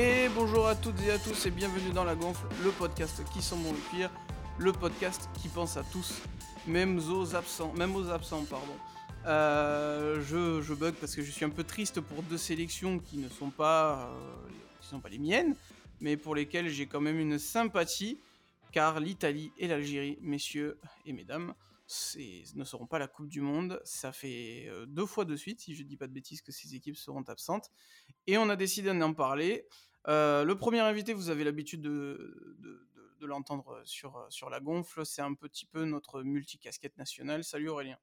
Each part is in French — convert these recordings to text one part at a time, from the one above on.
Et bonjour à toutes et à tous et bienvenue dans La Gonfle, le podcast qui sent bon le cuir, le podcast qui pense à tous, même aux absents, même aux absents, pardon. Euh, je, je, bug parce que je suis un peu triste pour deux sélections qui ne sont pas, euh, sont pas les miennes, mais pour lesquelles j'ai quand même une sympathie, car l'Italie et l'Algérie, messieurs et mesdames, ne seront pas la Coupe du Monde. Ça fait euh, deux fois de suite, si je ne dis pas de bêtises, que ces équipes seront absentes. Et on a décidé d'en parler. Euh, le premier invité, vous avez l'habitude de, de, de, l'entendre sur, sur la gonfle. C'est un petit peu notre multicasquette nationale. Salut Aurélien.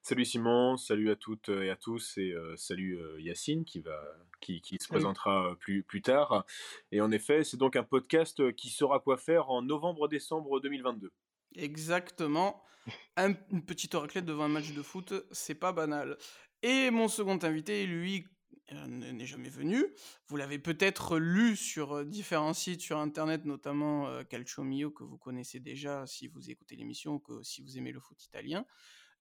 Salut Simon, salut à toutes et à tous et euh, salut euh, Yacine qui, va, qui, qui se présentera plus, plus tard. Et en effet, c'est donc un podcast qui saura quoi faire en novembre-décembre 2022. Exactement. Un, une petite raclette devant un match de foot, c'est pas banal. Et mon second invité, lui, euh, n'est jamais venu. Vous l'avez peut-être lu sur euh, différents sites sur internet, notamment euh, Calcio Mio, que vous connaissez déjà si vous écoutez l'émission, que si vous aimez le foot italien.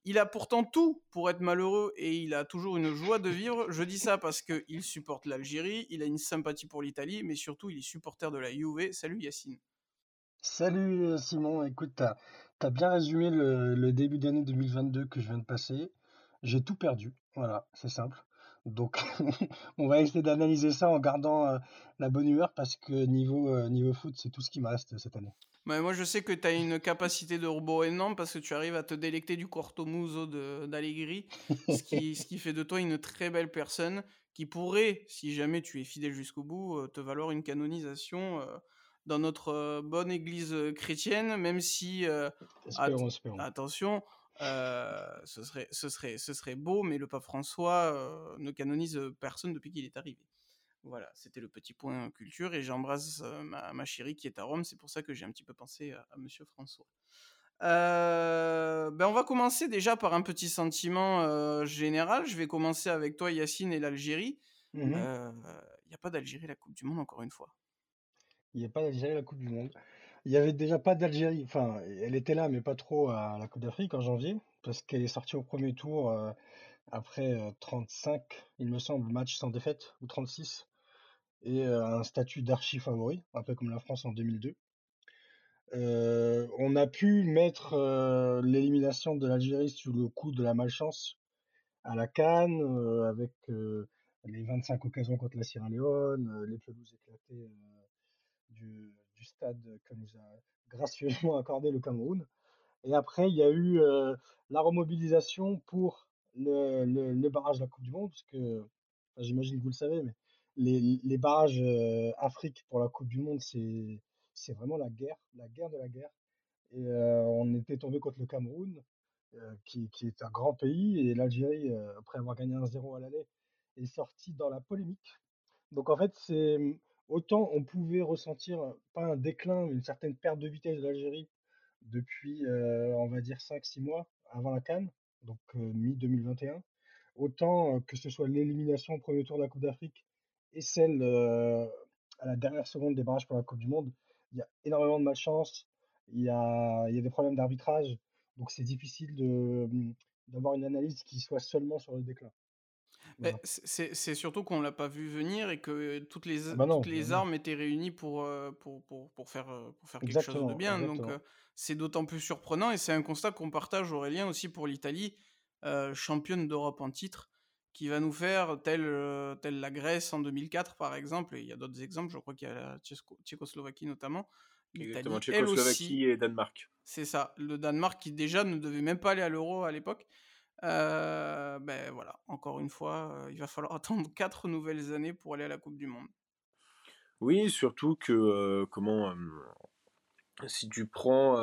Il a pourtant tout pour être malheureux et il a toujours une joie de vivre. Je dis ça parce qu'il supporte l'Algérie, il a une sympathie pour l'Italie, mais surtout il est supporter de la Juve. Salut Yacine. Salut Simon, écoute, t'as as bien résumé le, le début d'année 2022 que je viens de passer. J'ai tout perdu, voilà, c'est simple. Donc, on va essayer d'analyser ça en gardant euh, la bonne humeur parce que niveau, euh, niveau foot, c'est tout ce qui me reste cette année. Mais moi, je sais que tu as une capacité de robot énorme parce que tu arrives à te délecter du corto muso d'Allegri, ce qui, ce qui fait de toi une très belle personne qui pourrait, si jamais tu es fidèle jusqu'au bout, euh, te valoir une canonisation dans notre bonne église chrétienne, même si, espérons, espérons. attention, euh, ce, serait, ce, serait, ce serait beau, mais le pape François euh, ne canonise personne depuis qu'il est arrivé. Voilà, c'était le petit point culture et j'embrasse euh, ma, ma, chérie qui est à Rome, c'est pour ça que j'ai un petit peu pensé à, à Monsieur François. ben on va commencer déjà par un petit sentiment général. Je vais commencer avec toi, Yacine, et l'Algérie. Il mmh n'y a pas d'Algérie la Coupe du Monde, encore une fois. Il n'y a pas d'Algérie la Coupe du Monde. Il y avait déjà pas d'Algérie, enfin, elle était là, mais pas trop à la Coupe d'Afrique en janvier, parce qu'elle est sortie au premier tour euh, après euh, 35, il me semble, matchs sans défaite, ou 36, et euh, un statut d'archi favori, un peu comme la France en 2002. Euh, on a pu mettre euh, l'élimination de l'Algérie sous le coup de la malchance à la Cannes, euh, avec les 25 occasions contre la Sierra Leone, les pelouses éclatées du, du stade que nous a gracieusement accordé le Cameroun. Et après, il y a eu euh, la remobilisation pour le, le, barrage de la Coupe du Monde, parce que j'imagine que vous le savez, mais les, les barrages euh, Afrique pour la Coupe du Monde, c'est c'est vraiment la guerre, la guerre de la guerre. Et euh, on était tombé contre le Cameroun, euh, qui, qui, est un grand pays, et l'Algérie, après avoir gagné 1-0 à l'aller, est sortie dans la polémique. Donc en fait, c'est autant on pouvait ressentir, pas un déclin, mais une certaine perte de vitesse de l'Algérie depuis, on va dire, 5-6 mois avant la Cannes, donc euh, mi-2021. Autant que ce soit l'élimination au premier tour de la Coupe d'Afrique et celle à la dernière seconde des barrages pour la Coupe du Monde, il y a énormément de malchance, il y a, des problèmes d'arbitrage, donc c'est difficile de, d'avoir une analyse qui soit seulement sur le déclin. Voilà. C'est surtout qu'on l'a pas vu venir et que toutes les, ah bah non, toutes les armes étaient réunies pour, pour, pour, pour faire, pour faire quelque chose de bien. Exactement. Donc c'est d'autant plus surprenant et c'est un constat qu'on partage Aurélien aussi pour l'Italie, euh, championne d'Europe en titre, qui va nous faire telle, euh, telle la Grèce en 2004 par exemple, et il y a d'autres exemples, je crois qu'il y a la Tchécoslovaquie notamment. Exactement, Tchécoslovaquie et Danemark. C'est ça, le Danemark qui déjà ne devait même pas aller à l'euro à l'époque. Euh, ben voilà, encore une fois, euh, il va falloir attendre quatre nouvelles années pour aller à la Coupe du Monde. Oui, surtout que euh, comment si tu prends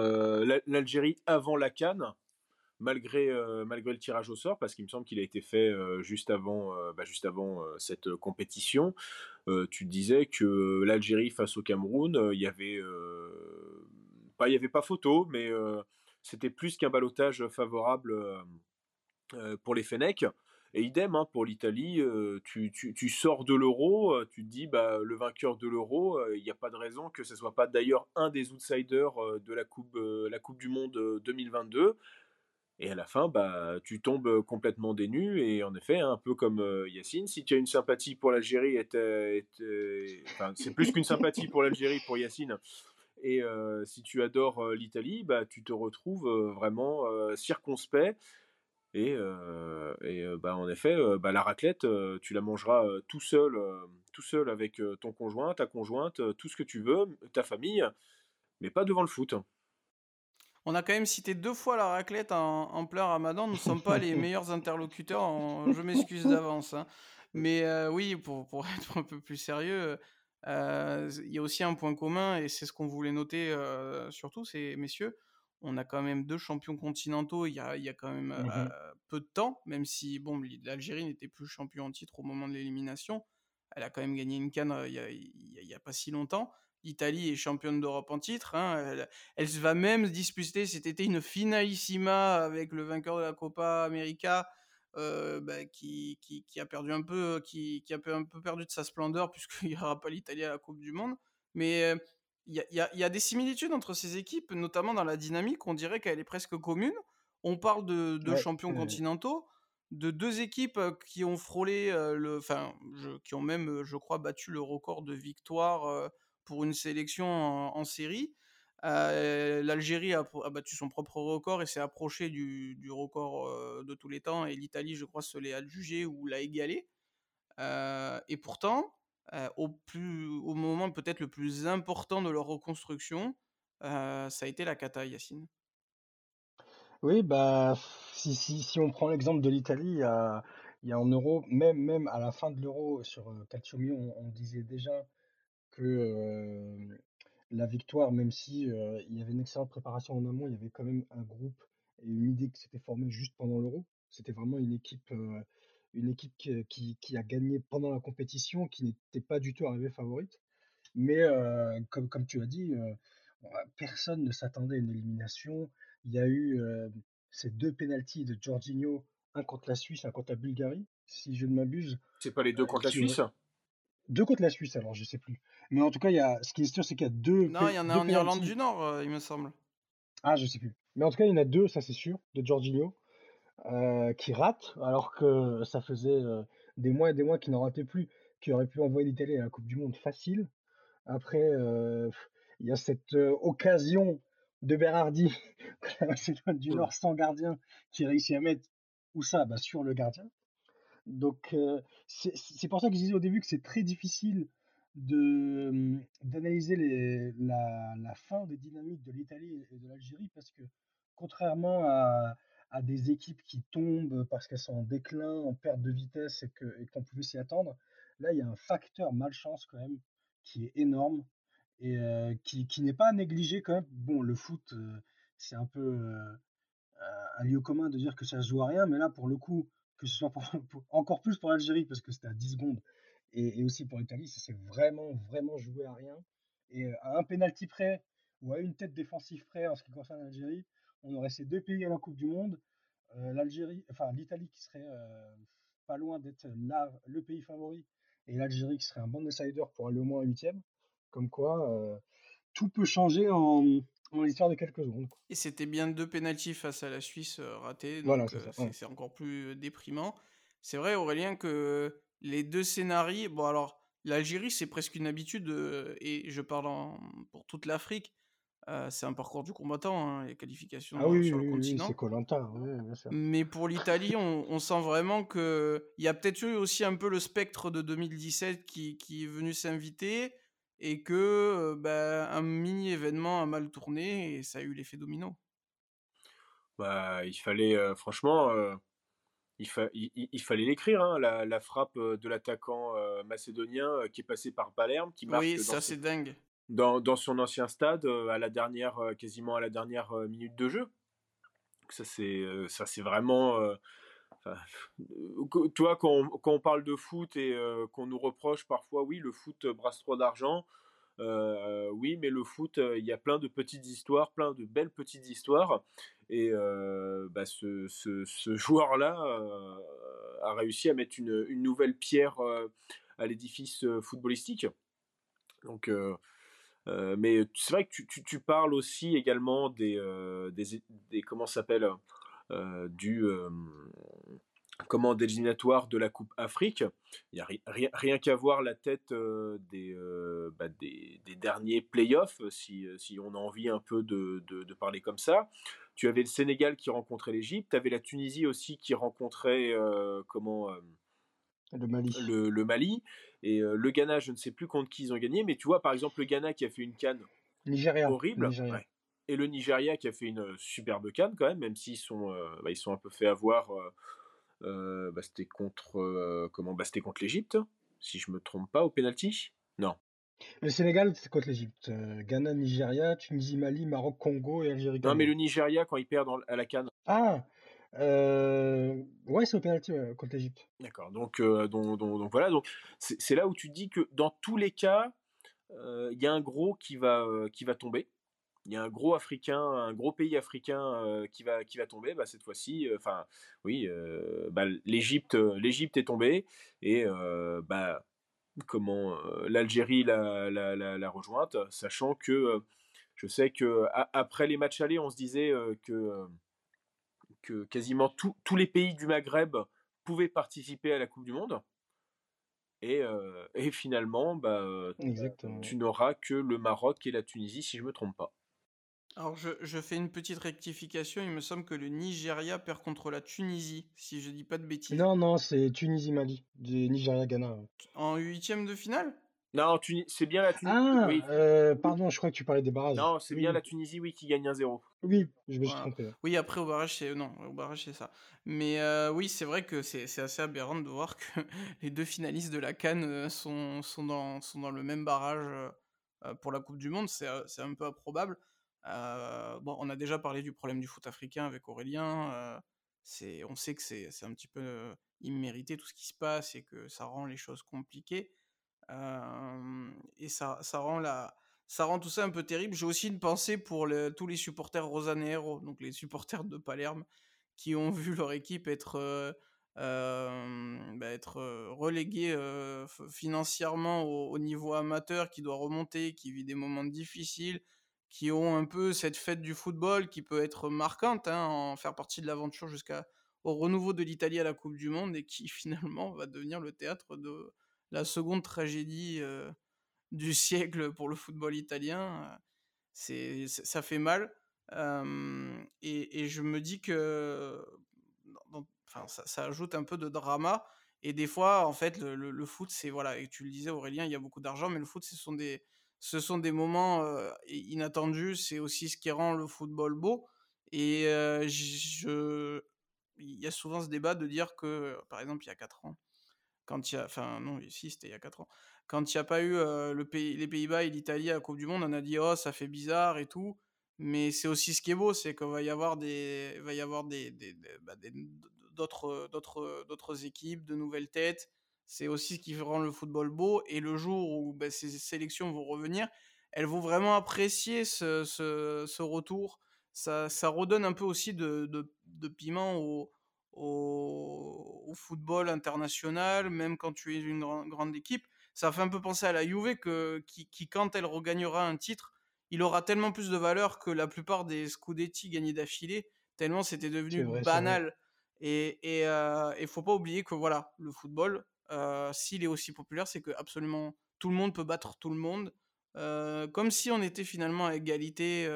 l'Algérie avant la Cannes, malgré malgré le tirage au sort, parce qu'il me semble qu'il a été fait juste avant bah, juste avant cette compétition, tu disais que l'Algérie face au Cameroun, il y avait pas il y avait pas photo, mais c'était plus qu'un balotage favorable pour les Fennecs. Et idem hein, pour l'Italie, euh, tu, tu, tu, sors de l'euro, euh, tu te dis bah, le vainqueur de l'euro, il n'y a pas de raison que ce soit pas d'ailleurs un des outsiders de la coupe, la coupe du Monde 2022. Et à la fin, bah, tu tombes complètement dénu. Et en effet, un peu comme Yacine, si tu as une sympathie pour l'Algérie, c'est plus qu'une sympathie pour l'Algérie, pour Yacine. Et si tu adores l'Italie, bah, tu te retrouves vraiment circonspect. Et, et bah, en effet, bah, la raclette, tu la mangeras tout seul, tout seul avec ton conjoint, ta conjointe, tout ce que tu veux, ta famille, mais pas devant le foot. On a quand même cité deux fois la raclette en, en plein ramadan. Nous ne sommes pas les meilleurs interlocuteurs. je m'excuse d'avance. Hein. Mais euh, oui, pour, pour, être un peu plus sérieux, euh, il y a aussi un point commun, et c'est ce qu'on voulait noter euh, surtout, c'est messieurs, on a quand même deux champions continentaux il y a, il y a quand même mmh peu de temps, même si bon, l'Algérie n'était plus champion en titre au moment de l'élimination. Elle a quand même gagné une canne il n'y a, a, pas si longtemps. L'Italie est championne d'Europe en titre. Hein. Elle, va même disputer cet été une finalissima avec le vainqueur de la Copa América. Euh, bah, qui, qui, a perdu un peu, qui, qui, a un peu perdu de sa splendeur puisqu'il n'y aura pas l'Italie à la Coupe du Monde. Mais il y, a, y, a, des similitudes entre ces équipes, notamment dans la dynamique. On dirait qu'elle est presque commune. On parle de, de champions continentaux, de deux équipes qui ont frôlé le, enfin, qui ont même, je crois, battu le record de victoire pour une sélection en, série. Euh, L'Algérie a, battu son propre record et s'est approché du, record de tous les temps. Et l'Italie, je crois, se l'est adjugé ou l'a égalé. Euh, et pourtant, au, plus, au moment peut-être le plus important de leur reconstruction, ça a été la Cata, Yacine. Oui, bah, si, si, si on prend l'exemple de l'Italie, il y a, en euro, même, même à la fin de l'euro, sur Calciumi, on, on disait déjà que la victoire, même si il y avait une excellente préparation en amont, il y avait quand même un groupe et une idée qui s'était formée juste pendant l'Euro. C'était vraiment une équipe, une équipe qui, qui, a gagné pendant la compétition, qui n'était pas du tout arrivée favorite. Mais comme, comme tu as dit, personne ne s'attendait à une élimination. Il y a eu ces deux pénalties de Jorginho, un contre la Suisse, un contre la Bulgarie, si je ne m'abuse. C'est pas les deux contre la Suisse? deux contre la Suisse, alors je sais plus. Mais en tout cas, il y a, ce qui est sûr, c'est qu'il y a deux. Non, il y en a en Irlande du Nord, euh, il me semble. Ah, je sais plus. Mais en tout cas, il y en a deux, ça c'est sûr, de Jorginho, euh, qui rate, alors que ça faisait euh, des mois et des mois qu'il n'en ratait plus, qui aurait pu envoyer l'Italie à la Coupe du Monde facile. Après, il y a cette occasion de Berardi, la Macédoine du Nord sans gardien, qui réussit à mettre où ça bah, Sur le gardien. Donc, c'est pour ça que je disais au début que c'est très difficile de mmh, d'analyser la, la fin des dynamiques de l'Italie et de l'Algérie parce que contrairement à, à des équipes qui tombent parce qu'elles sont en déclin, en perte de vitesse et et qu'on pouvait s'y attendre, là il y a un facteur malchance quand même qui est énorme et qui, qui n'est pas négligé quand même. Bon, le foot, c'est un peu un lieu commun de dire que ça se joue à rien, mais là pour le coup, que ce soit pour, encore plus pour l'Algérie parce que c'était à 10 secondes et, aussi pour l'Italie, ça s'est vraiment, vraiment joué à rien. Et euh, à un pénalty près ou à une tête défensive près en ce qui concerne l'Algérie, on aurait ces deux pays à la Coupe du Monde. Euh, L'Algérie, enfin l'Italie qui serait euh, pas loin d'être le pays favori et l'Algérie qui serait un bon insider pour aller au moins huitième. Comme quoi, tout peut changer en, en l'histoire de quelques secondes. Et c'était bien deux pénalties face à la Suisse ratés, donc c'est encore plus déprimant. C'est vrai, Aurélien, que les deux scénarios, bon alors, l'Algérie, c'est presque une habitude, euh, et je parle pour toute l'Afrique, euh, c'est un parcours du combattant, hein, les qualifications ah sur le continent. c'est Colanta, bien sûr. Mais pour l'Italie, on, sent vraiment que il y a peut-être eu aussi un peu le spectre de 2017 qui, qui est venu s'inviter et que euh, bah, un mini événement a mal tourné et ça a eu l'effet domino. Bah, il fallait franchement il, il, fallait l'écrire, hein, la, frappe euh, de l'attaquant euh, macédonien euh, qui est passé par Palerme, qui marque oui, ça c'est dingue. Dans, dans, son ancien stade, à la dernière, quasiment à la dernière minute de jeu. Ça c'est, ça c'est vraiment. toi, quand on, quand on, parle de foot et qu'on nous reproche parfois, oui, le foot brasse trop d'argent. oui, mais le foot, il y a plein de petites histoires, plein de belles petites histoires. Et bah, ce, ce, joueur-là a réussi à mettre une, une nouvelle pierre à l'édifice footballistique. Donc, mais c'est vrai que tu, tu, tu, parles aussi également des, des, des comment s'appelle du comment d'éliminatoire de la Coupe Afrique. Il n'y a rien, rien qu'à voir la tête des, bah, des, des, derniers playoffs, si, si, on a envie un peu de, de, de, parler comme ça. Tu avais le Sénégal qui rencontrait l'Égypte, tu avais la Tunisie aussi qui rencontrait comment le Mali. Le, Mali. Et le Ghana, je ne sais plus contre qui ils ont gagné, mais tu vois, par exemple, le Ghana qui a fait une canne horrible. Et le Nigeria qui a fait une superbe canne quand même, même s'ils sont, bah, ils sont un peu fait avoir euh, bah, c'était contre euh, comment bah, c'était contre l'Égypte, si je me trompe pas, au penalty? Non. Le Sénégal, c'est contre l'Égypte. Euh, Ghana, Nigeria, Tunisie, Mali, Maroc, Congo et Algérie. Non, mais le Nigeria quand il perd à la canne. Ah. Ouais, c'est au penalty contre l'Égypte. D'accord. Donc, donc, donc, voilà. Donc c'est là où tu dis que dans tous les cas, il y a un gros qui va qui va tomber il y a un gros africain, un gros pays africain euh, qui va qui va tomber. Bah, cette fois-ci, euh, enfin oui, euh, bah, l'Égypte l'Égypte est tombée et bah comment l'Algérie l'a, la, rejointe, sachant que je sais que après les matchs allés, on se disait que que quasiment tous les pays du Maghreb pouvaient participer à la Coupe du Monde. Et, et finalement, bah, tu n'auras que le Maroc et la Tunisie, si je ne me trompe pas. Alors, je, fais une petite rectification. Il me semble que le Nigeria perd contre la Tunisie, si je dis pas de bêtises. Non, non, c'est Tunisie-Mali. Nigeria-Ghana. En huitième de finale? Non, c'est bien la Tunisie. Ah, euh, pardon, je crois que tu parlais des barrages. Non, c'est bien la Tunisie, oui, qui gagne 1-0. Oui, je me suis trompé. Oui, après au barrage, c'est non, au barrage c'est ça. Mais euh, oui, c'est vrai que c'est assez aberrant de voir que les deux finalistes de la Cannes euh, sont, sont, dans, sont dans le même barrage pour la Coupe du Monde. C'est un peu improbable. Euh, bon, on a déjà parlé du problème du foot africain avec Aurélien. Euh, c'est, on sait que c'est, c'est un petit peu immérité tout ce qui se passe et que ça rend les choses compliquées. Et ça, ça, rend la, ça rend tout ça un peu terrible. J'ai aussi une pensée pour tous les supporters rosanero, donc les supporters de Palerme, qui ont vu leur équipe être, bah, être reléguée financièrement au, au, niveau amateur, qui doit remonter, qui vit des moments difficiles, qui ont un peu cette fête du football qui peut être marquante, hein, en faire partie de l'aventure jusqu'au renouveau de l'Italie à la Coupe du Monde et qui finalement va devenir le théâtre de la seconde tragédie du siècle pour le football italien. C'est, ça fait mal. et, je me dis que enfin, ça, ajoute un peu de drama. Et des fois, en fait, le, le foot, c'est voilà, et tu le disais Aurélien, il y a beaucoup d'argent, mais le foot, ce sont des, ce sont des moments inattendus, c'est aussi ce qui rend le football beau. Et je, il y a souvent ce débat de dire que, par exemple, il y a 4 ans, quand il y a, enfin non, si c'était il y a 4 ans, quand il n'y a pas eu le pays, les Pays-Bas et l'Italie à la Coupe du Monde, on a dit oh ça fait bizarre et tout. Mais c'est aussi ce qui est beau, c'est qu'il va y avoir des, va y avoir des, bah, d'autres, d'autres, d'autres équipes, de nouvelles têtes c'est aussi ce qui rend le football beau. Et le jour où bah, ces sélections vont revenir, elles vont vraiment apprécier ce, ce, retour. Ça, ça, redonne un peu aussi de, de, piment au, au, football international, même quand tu es une grande équipe. Ça fait un peu penser à la Juve que, qui, qui, quand elle regagnera un titre, il aura tellement plus de valeur que la plupart des Scudetti gagnés d'affilée, tellement c'était devenu banal. Et il et, euh, faut pas oublier que voilà, le football, s'il est aussi populaire, c'est que absolument tout le monde peut battre tout le monde, comme si on était finalement à égalité,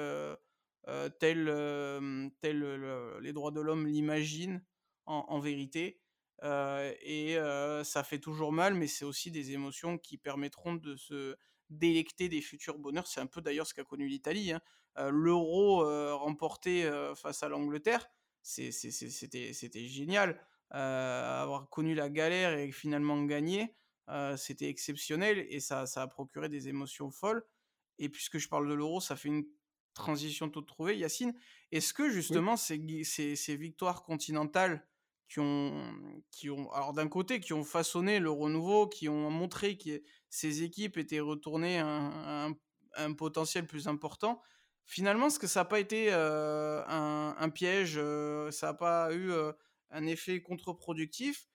tel, tel les droits de l'homme l'imaginent en, vérité. et ça fait toujours mal, mais c'est aussi des émotions qui permettront de se délecter des futurs bonheurs. C'est un peu d'ailleurs ce qu'a connu l'Italie. Hein. L'euro remporté face à l'Angleterre, c'était génial. Euh, avoir connu la galère et finalement gagner, euh, c'était exceptionnel et ça, ça a procuré des émotions folles. Et puisque je parle de l'euro, ça fait une transition toute trouvée. Yacine, est-ce que justement ces, ces, victoires continentales qui ont, qui ont alors d'un côté, qui ont façonné le renouveau, qui ont montré que ces équipes étaient retournées à un, un, potentiel plus important, finalement, est-ce que ça n'a pas été un, piège Ça n'a pas eu un effet contre-productif?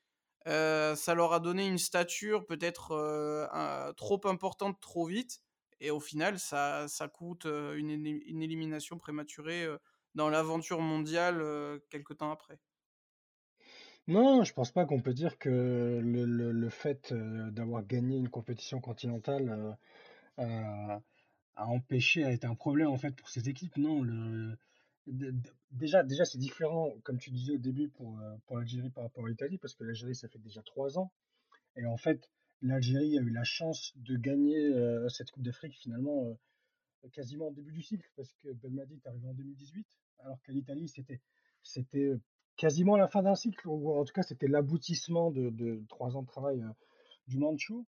ça leur a donné une stature peut-être trop importante trop vite. Et au final, ça, ça coûte une, une élimination prématurée dans l'aventure mondiale quelques temps après. Non, je pense pas qu'on peut dire que le, le, fait d'avoir gagné une compétition continentale a, empêché, a été un problème en fait pour ces équipes. Non, le, déjà, déjà c'est différent, comme tu disais au début, pour, l'Algérie par rapport à l'Italie, parce que l'Algérie, ça fait déjà trois ans. Et en fait, l'Algérie a eu la chance de gagner cette Coupe d'Afrique finalement quasiment au début du cycle, parce que Belmadi est arrivé en 2018, alors qu'à l'Italie, c'était, c'était quasiment la fin d'un cycle, ou en tout cas, c'était l'aboutissement de, trois ans de travail du Manchou.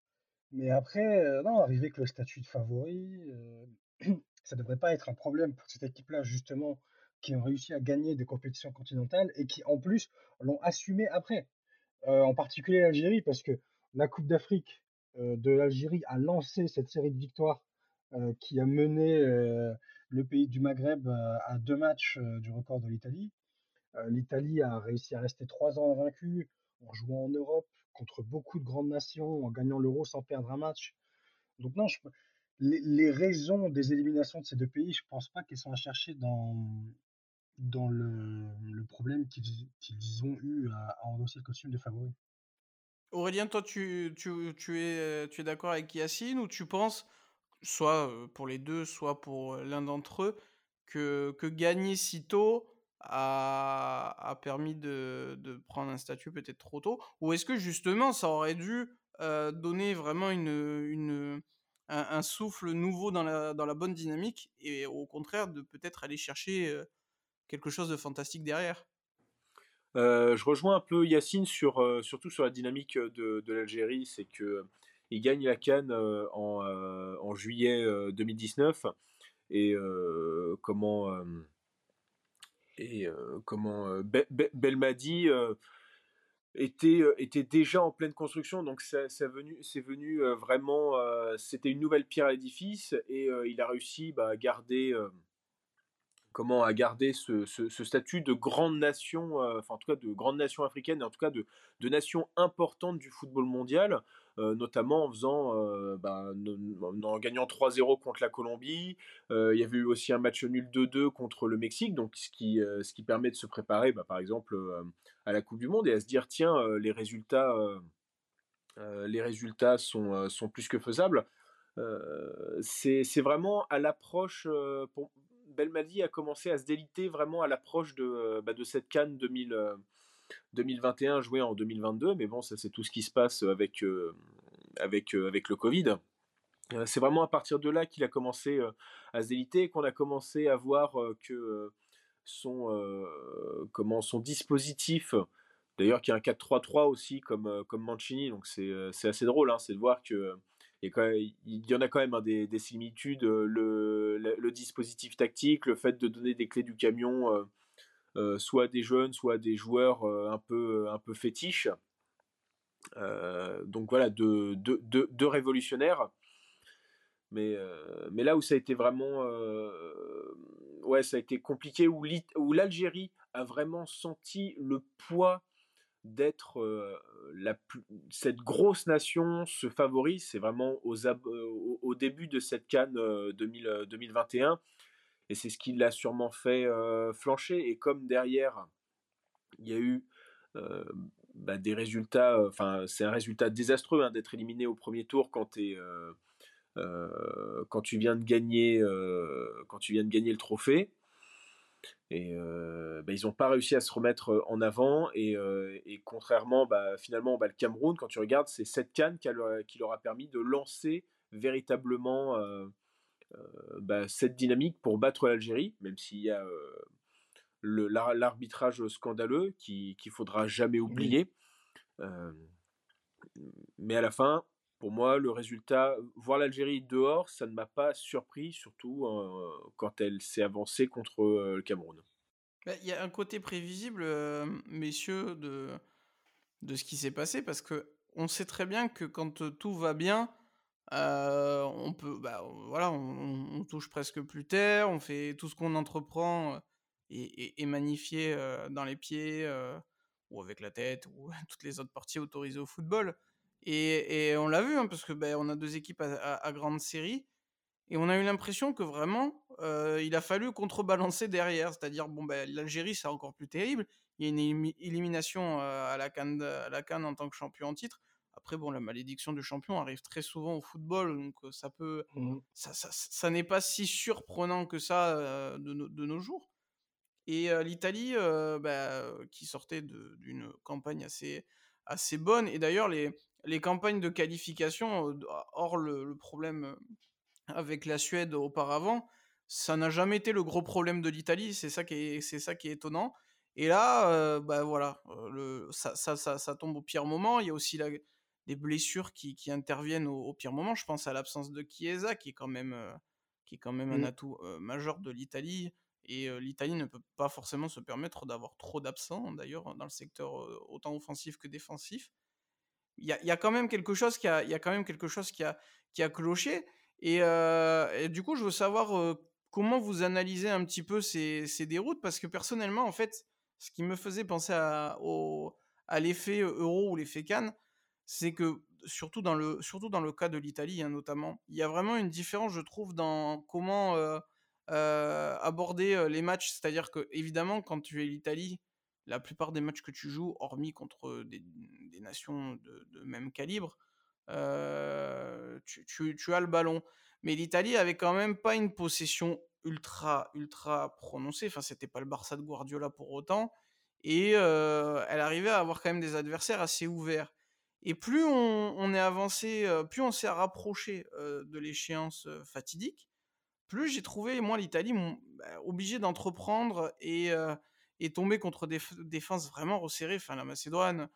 Mais après, non, arriver avec le statut de favori, ça devrait pas être un problème pour cette équipe-là, justement, qui ont réussi à gagner des compétitions continentales et qui, en plus, l'ont assumé après. en particulier l'Algérie, parce que la Coupe d'Afrique de l'Algérie a lancé cette série de victoires qui a mené le pays du Maghreb à deux matchs du record de l'Italie. L'Italie a réussi à rester trois ans invaincue en jouant en Europe contre beaucoup de grandes nations, en gagnant l'Euro sans perdre un match. Donc non, les, raisons des éliminations de ces deux pays, je pense pas qu'elles sont à chercher dans, le, problème qu'ils ont eu à, endosser le costume de favori. Aurélien, toi, tu, tu es, d'accord avec Yacine ou tu penses, soit pour les deux, soit pour l'un d'entre eux, que gagner si tôt a, a permis de, de, prendre un statut peut-être trop tôt? Ou est-ce que justement ça aurait dû donner vraiment une, une, un, souffle nouveau dans la, dans la bonne dynamique et au contraire de peut-être aller chercher quelque chose de fantastique derrière? Euh, je rejoins un peu Yacine sur, euh, surtout sur la dynamique de, de l'Algérie, c'est que il gagne la Cannes euh, en, en, juillet 2019 et comment et comment Belmadi était, était déjà en pleine construction, donc venu, c'est venu vraiment, c'était une nouvelle pierre à l'édifice et il a réussi bah, à garder comment à garder ce, statut de grande nation, enfin en tout cas de grande nation africaine, et en tout cas de, de nation importante du football mondial, euh, notamment en faisant, euh, bah, en gagnant 3-0 contre la Colombie. il y avait eu aussi un match nul 2-2 contre le Mexique, donc ce qui, ce qui permet de se préparer, bah, par exemple, à la Coupe du Monde et à se dire tiens, les résultats, les résultats sont, sont plus que faisables. c'est vraiment à l'approche, Belmadi a commencé à se déliter vraiment à l'approche de, euh, bah, de cette Cannes 2021 euh, jouée en 2022. Mais bon, ça c'est tout ce qui se passe avec, euh, avec, avec le Covid. C'est vraiment à partir de là qu'il a commencé à se déliter qu'on a commencé à voir que son, comment, son dispositif, d'ailleurs qui est un 4-3-3 aussi comme, comme Mancini, donc c'est assez drôle, hein, c'est de voir que il y en a quand même hein, des, similitudes. Euh, le, dispositif tactique, le fait de donner des clés du camion, euh, euh, soit à des jeunes, soit des joueurs un, peu, un peu fétiches. donc voilà, deux de, révolutionnaires. Mais, mais là où ça a été vraiment. ouais, ça a été compliqué, où l'Algérie a vraiment senti le poids d'être la cette grosse nation, ce favori, c'est vraiment au début de cette Cannes 2021, et c'est ce qui l'a sûrement fait flancher. Et comme derrière, il y a eu bah, des résultats, enfin c'est un résultat désastreux hein, d'être éliminé au premier tour quand tu viens de gagner, le trophée. Et bah, ils n'ont pas réussi à se remettre en avant. Et, contrairement, bah, finalement, bah, le Cameroun, quand tu regardes, c'est cette canne qui, leur a permis de lancer véritablement cette dynamique pour battre l'Algérie, même s'il y a l'arbitrage scandaleux qu'il faudra jamais oublier. mais à la fin, pour moi, le résultat, voir l'Algérie dehors, ça ne m'a pas surpris, surtout quand elle s'est avancée contre le Cameroun. Bah, il y a un côté prévisible, messieurs, de, de ce qui s'est passé, parce que on sait très bien que quand tout va bien, on peut, bah, voilà, on, touche presque plus terre, on fait tout ce qu'on entreprend et, magnifié dans les pieds ou avec la tête ou toutes les autres parties autorisées au football. Et, on l'a vu, hein, parce que ben, on a deux équipes à, grande série. Et on a eu l'impression que vraiment, il a fallu contrebalancer derrière. C'est-à-dire, bon, ben, l'Algérie, c'est encore plus terrible. Il y a une élimination à la Cannes, à la en tant que champion en titre. Après, bon, la malédiction du champion arrive très souvent au football, donc ça peut, mmh ça, ça, ça n'est pas si surprenant que ça de, de, nos jours. Et l'Italie, bah, qui sortait d'une campagne assez, assez bonne, et d'ailleurs les, les campagnes de qualification, hors le, problème avec la Suède auparavant, ça n'a jamais été le gros problème de l'Italie, c'est ça qui est, c'est ça qui est étonnant. Et là, bah voilà, le, ça, ça, ça, tombe au pire moment. Il y a aussi la, des blessures qui, qui interviennent au, pire moment. Je pense à l'absence de Chiesa, qui est quand même, qui est quand même un mmh. atout majeur de l'Italie. Et l'Italie ne peut pas forcément se permettre d'avoir trop d'absents, d'ailleurs, dans le secteur autant offensif que défensif. Il y a, y a, quand même quelque chose qui a, y a, quand même quelque chose qui a, qui a cloché. Et, et du coup, je veux savoir comment vous analysez un petit peu ces, ces, déroutes, parce que personnellement, en fait, ce qui me faisait penser à, au, à l'effet euro ou l'effet Cannes, c'est que surtout dans le, surtout dans le cas de l'Italie, hein, notamment, il y a vraiment une différence, je trouve, dans comment aborder les matchs. C'est-à-dire que, évidemment, quand tu es l'Italie, la plupart des matchs que tu joues, hormis contre des, nations de, même calibre, tu, tu, as le ballon. Mais l'Italie avait quand même pas une possession ultra, ultra prononcée. Enfin, c'était pas le Barça de Guardiola pour autant. Et elle arrivait à avoir quand même des adversaires assez ouverts. Et plus on, on est avancé, plus on s'est rapproché de l'échéance fatidique, plus j'ai trouvé, moi, l'Italie bah, obligée d'entreprendre et, euh, et tomber contre des défenses vraiment resserrées. Enfin, la Macédoine,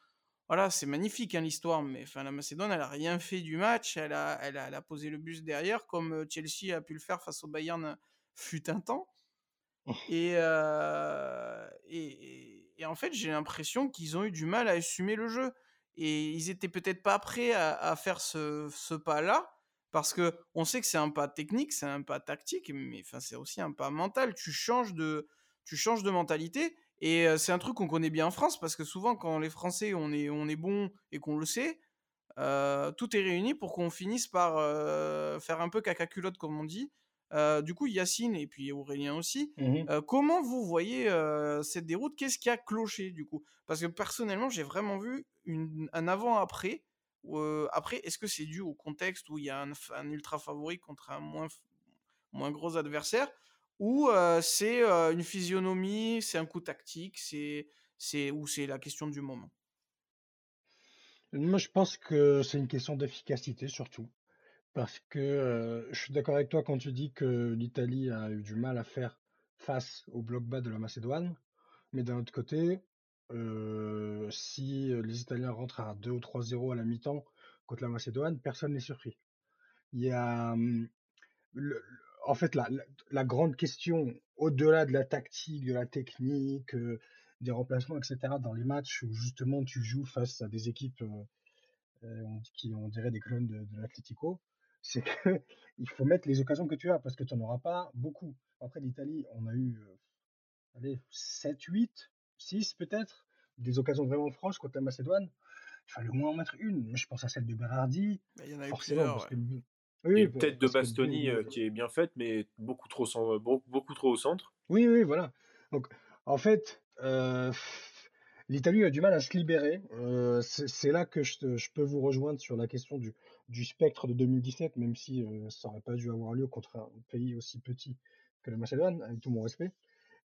voilà, c'est magnifique hein, l'histoire, mais enfin, la Macédoine, elle a rien fait du match. Elle a, elle a, posé le bus derrière, comme Chelsea a pu le faire face au Bayern fut un temps. Euh, et, et, en fait, j'ai l'impression qu'ils ont eu du mal à assumer le jeu. Et ils étaient peut-être pas prêts à, faire ce, ce pas-là. Parce que on sait que c'est un pas technique, c'est un pas tactique, mais enfin c'est aussi un pas mental. Tu changes de, tu changes de mentalité. Et c'est un truc qu'on connaît bien en France, parce que souvent quand les Français on est, on est bon et qu'on le sait, tout est réuni pour qu'on finisse par faire un peu caca culotte comme on dit. Du coup, Yacine et puis Aurélien aussi, mmh comment vous voyez cette déroute? Qu'est-ce qui a cloché du coup? Parce que personnellement, j'ai vraiment vu une, un avant-après après, est-ce que c'est dû au contexte où il y a un, ultra favori contre un moins, moins gros adversaire ou c'est une physionomie, c'est un coup tactique, c'est, c'est, ou c'est la question du moment? Moi, je pense que c'est une question d'efficacité surtout. Parce que je suis d'accord avec toi quand tu dis que l'Italie a eu du mal à faire face au bloc bas de la Macédoine. Mais d'un autre côté, euh, si les Italiens rentrent à 2 ou 3-0 à la mi-temps contre la Macédoine, personne n'est surpris. Il y a, hum, en fait, la, grande question, au-delà de la tactique, de la technique, des remplacements, etc., dans les matchs où justement tu joues face à des équipes qui, on dirait, des clones de, de l'Atlético, c'est qu'il faut mettre les occasions que tu as parce que tu n'en auras pas beaucoup. Après, l'Italie, on a eu allez, 7, 8 6 peut-être, des occasions vraiment franches contre la Macédoine. Il fallait au moins en mettre une. Mais je pense à celle de Berardi. Il y en a eu plusieurs. Oui, peut-être de Bastoni euh, qui est bien faite, mais beaucoup trop, beaucoup trop au centre. Oui, oui, voilà. Donc, en fait, euh, l'Italie a du mal à se libérer. Euh, c'est là que je, peux vous rejoindre sur la question du, spectre de 2017, même si ça n'aurait pas dû avoir lieu contre un pays aussi petit que la Macédoine, avec tout mon respect.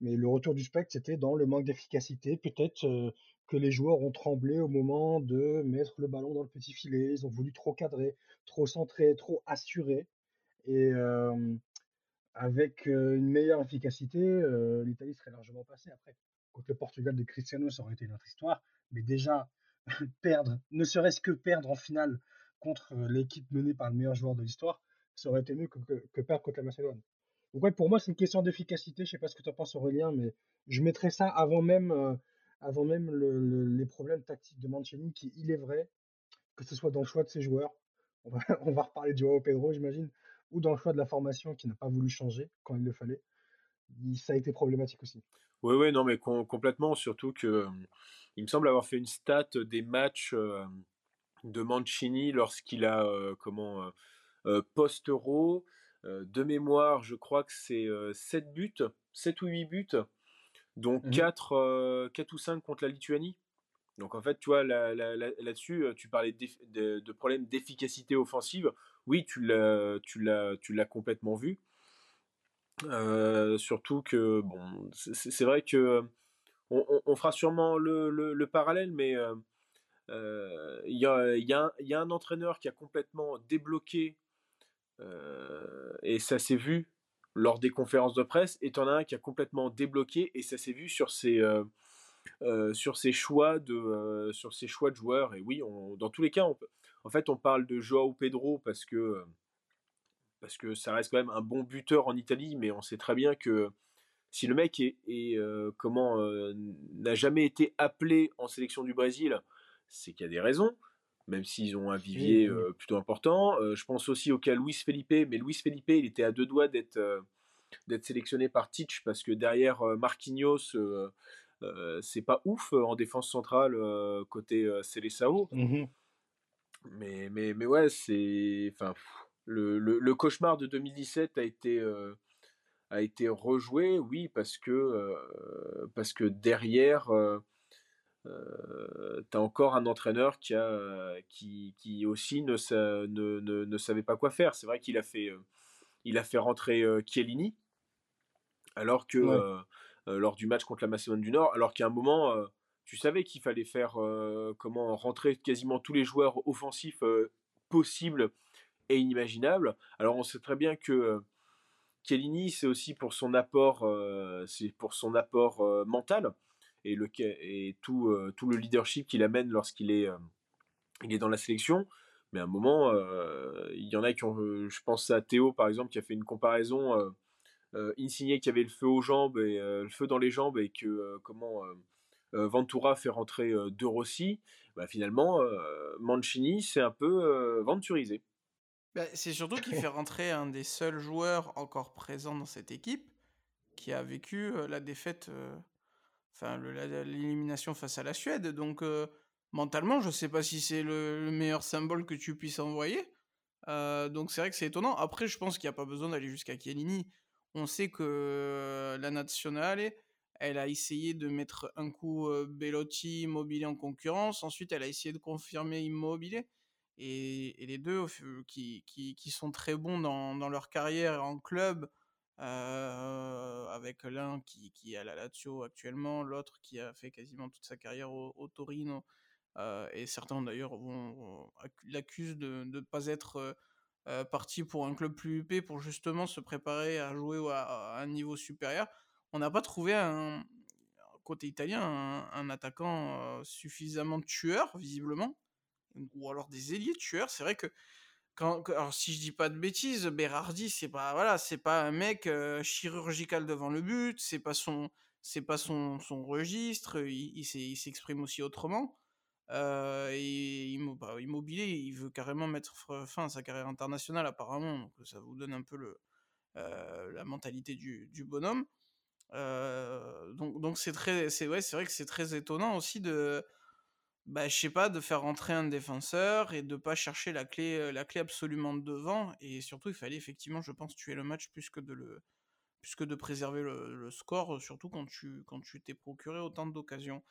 Mais le retour du spectre, c'était dans le manque d'efficacité. Peut-être euh, que les joueurs ont tremblé au moment de mettre le ballon dans le petit filet. Ils ont voulu trop cadrer, trop centrer, trop assurer. Et euh, avec euh, une meilleure efficacité, l'Italie serait largement passée. Après, contre le Portugal de Cristiano, ça aurait été notre histoire. Mais déjà, perdre, ne serait-ce que perdre en finale contre l'équipe menée par le meilleur joueur de l'histoire, ça aurait été mieux que, que perdre contre la Macédoine pour moi, c'est une question d'efficacité. Je sais pas ce que tu en penses, Aurélien, mais je mettrais ça avant même, euh, les problèmes tactiques de Mancini, qui, il est vrai, que ce soit dans le choix de ses joueurs, on va, on reparler du Joao Pedro, j'imagine, ou dans le choix de la formation qui n'a pas voulu changer quand il le fallait. Ça a été problématique aussi. Oui, oui, non, mais complètement, surtout que euh, il me semble avoir fait une stat des matchs euh, de Mancini lorsqu'il a, comment, post-euro, de mémoire, je crois que c'est 7 buts, 7 ou 8 buts, dont 4, mmh 4 ou 5 contre la Lituanie. Donc en fait, tu vois, là-dessus, tu parlais de, de problèmes d'efficacité offensive. Oui, tu l'as complètement vu. Surtout que, bon, c'est vrai que on, fera sûrement le, parallèle, mais il y, a, y, a, un entraîneur qui a complètement débloqué, et ça s'est vu lors des conférences de presse, et en as un qui a complètement débloqué, et ça s'est vu sur ses, sur ses choix de, sur ses choix de joueurs. Et oui, dans tous les cas, en fait, on parle de Joao Pedro parce que parce que ça reste quand même un bon buteur en Italie, mais on sait très bien que si le mec est, comment n'a jamais été appelé en sélection du Brésil, c'est qu'il y a des raisons, même s'ils ont un vivier plutôt important. je pense aussi au cas Luis Felipe, mais Luis Felipe, il était à deux doigts d'être d'être sélectionné par Titch parce que derrière Marquinhos, c'est pas ouf en défense centrale côté euh, mmh Mais, mais, mais ouais, c'est. Enfin, le, le, cauchemar de 2017 a été, a été rejoué, oui, parce que, parce que derrière, euh, tu as encore un entraîneur qui, a, qui, qui aussi ne, ne, ne, ne, savait pas quoi faire. C'est vrai qu'il a fait, il a fait rentrer Chiellini, alors que lors du match contre la Macédoine du Nord, alors qu'à un moment, tu savais qu'il fallait faire comment rentrer quasiment tous les joueurs offensifs possibles et inimaginables. Alors on sait très bien que Chiellini, c'est aussi pour son apport, c'est pour son apport mental et, le, et tout, tout le leadership qu'il amène lorsqu'il est, est dans la sélection. Mais à un moment, il y en a qui ont, je pense à Théo par exemple, qui a fait une comparaison. Insigné qui avait le feu aux jambes et le feu dans les jambes et que comment Ventura fait rentrer De Rossi, bah, finalement Mancini c'est un peu venturisé. Bah, c'est surtout qu'il fait rentrer un des seuls joueurs encore présents dans cette équipe qui a vécu la défaite, enfin l'élimination face à la Suède. Donc mentalement, je sais pas si c'est le, meilleur symbole que tu puisses envoyer. donc c'est vrai que c'est étonnant. Après, je pense qu'il n'y a pas besoin d'aller jusqu'à Chiellini. On sait que la nationale, elle a essayé de mettre un coup Bellotti, Immobilier en concurrence. Ensuite, elle a essayé de confirmer Immobilier. Et, les deux, qui, qui, sont très bons dans, dans leur carrière en club, avec l'un qui, qui est à la Lazio actuellement, l'autre qui a fait quasiment toute sa carrière au, Torino. et certains d'ailleurs l'accusent de ne pas être parti pour un club plus huppé pour justement se préparer à jouer à, un niveau supérieur. On n'a pas trouvé un côté italien un attaquant suffisamment tueur visiblement ou alors des ailiers tueurs. C'est vrai que quand, alors si je dis pas de bêtises, Berardi c'est pas voilà, c'est pas un mec euh, chirurgical devant le but, c'est pas son c'est pas son, son registre, il, il s'exprime aussi autrement. Euh, et bah, Immobilier, il veut carrément mettre fin à sa carrière internationale apparemment, donc ça vous donne un peu le, euh, la mentalité du, du bonhomme. donc donc c'est très c'est ouais, c'est vrai que c'est très étonnant aussi de bah, je sais pas, de faire rentrer un défenseur et de pas chercher la clé, la clé absolument devant. Et surtout, il fallait effectivement, je pense, tuer le match plus que de le, plus de préserver le, score, surtout quand tu quand tu t'es procuré autant d'occasions.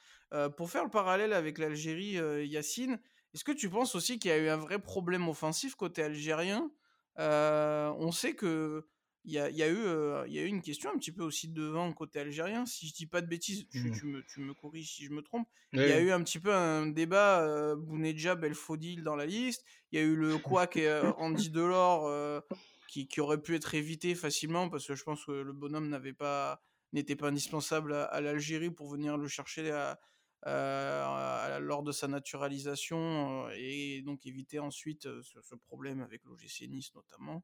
pour faire le parallèle avec l'Algérie, Yacine, est-ce que tu penses aussi qu'il y a eu un vrai problème offensif côté algérien? On sait que il y a, y, a eu, y a eu une question un petit peu aussi devant côté algérien. Si je dis pas de bêtises, tu, mmh. me, tu me, corriges si je me trompe. Il y a eu un petit peu un débat euh, Bounedja, Belfodil dans la liste. Il y a eu le Quack et Andy Delors qui, qui, aurait pu être évité facilement parce que je pense que le bonhomme n'avait pas n'était pas indispensable à, l'Algérie pour venir le chercher lors de sa naturalisation et donc éviter ensuite ce, ce problème avec l'OGC Nice notamment.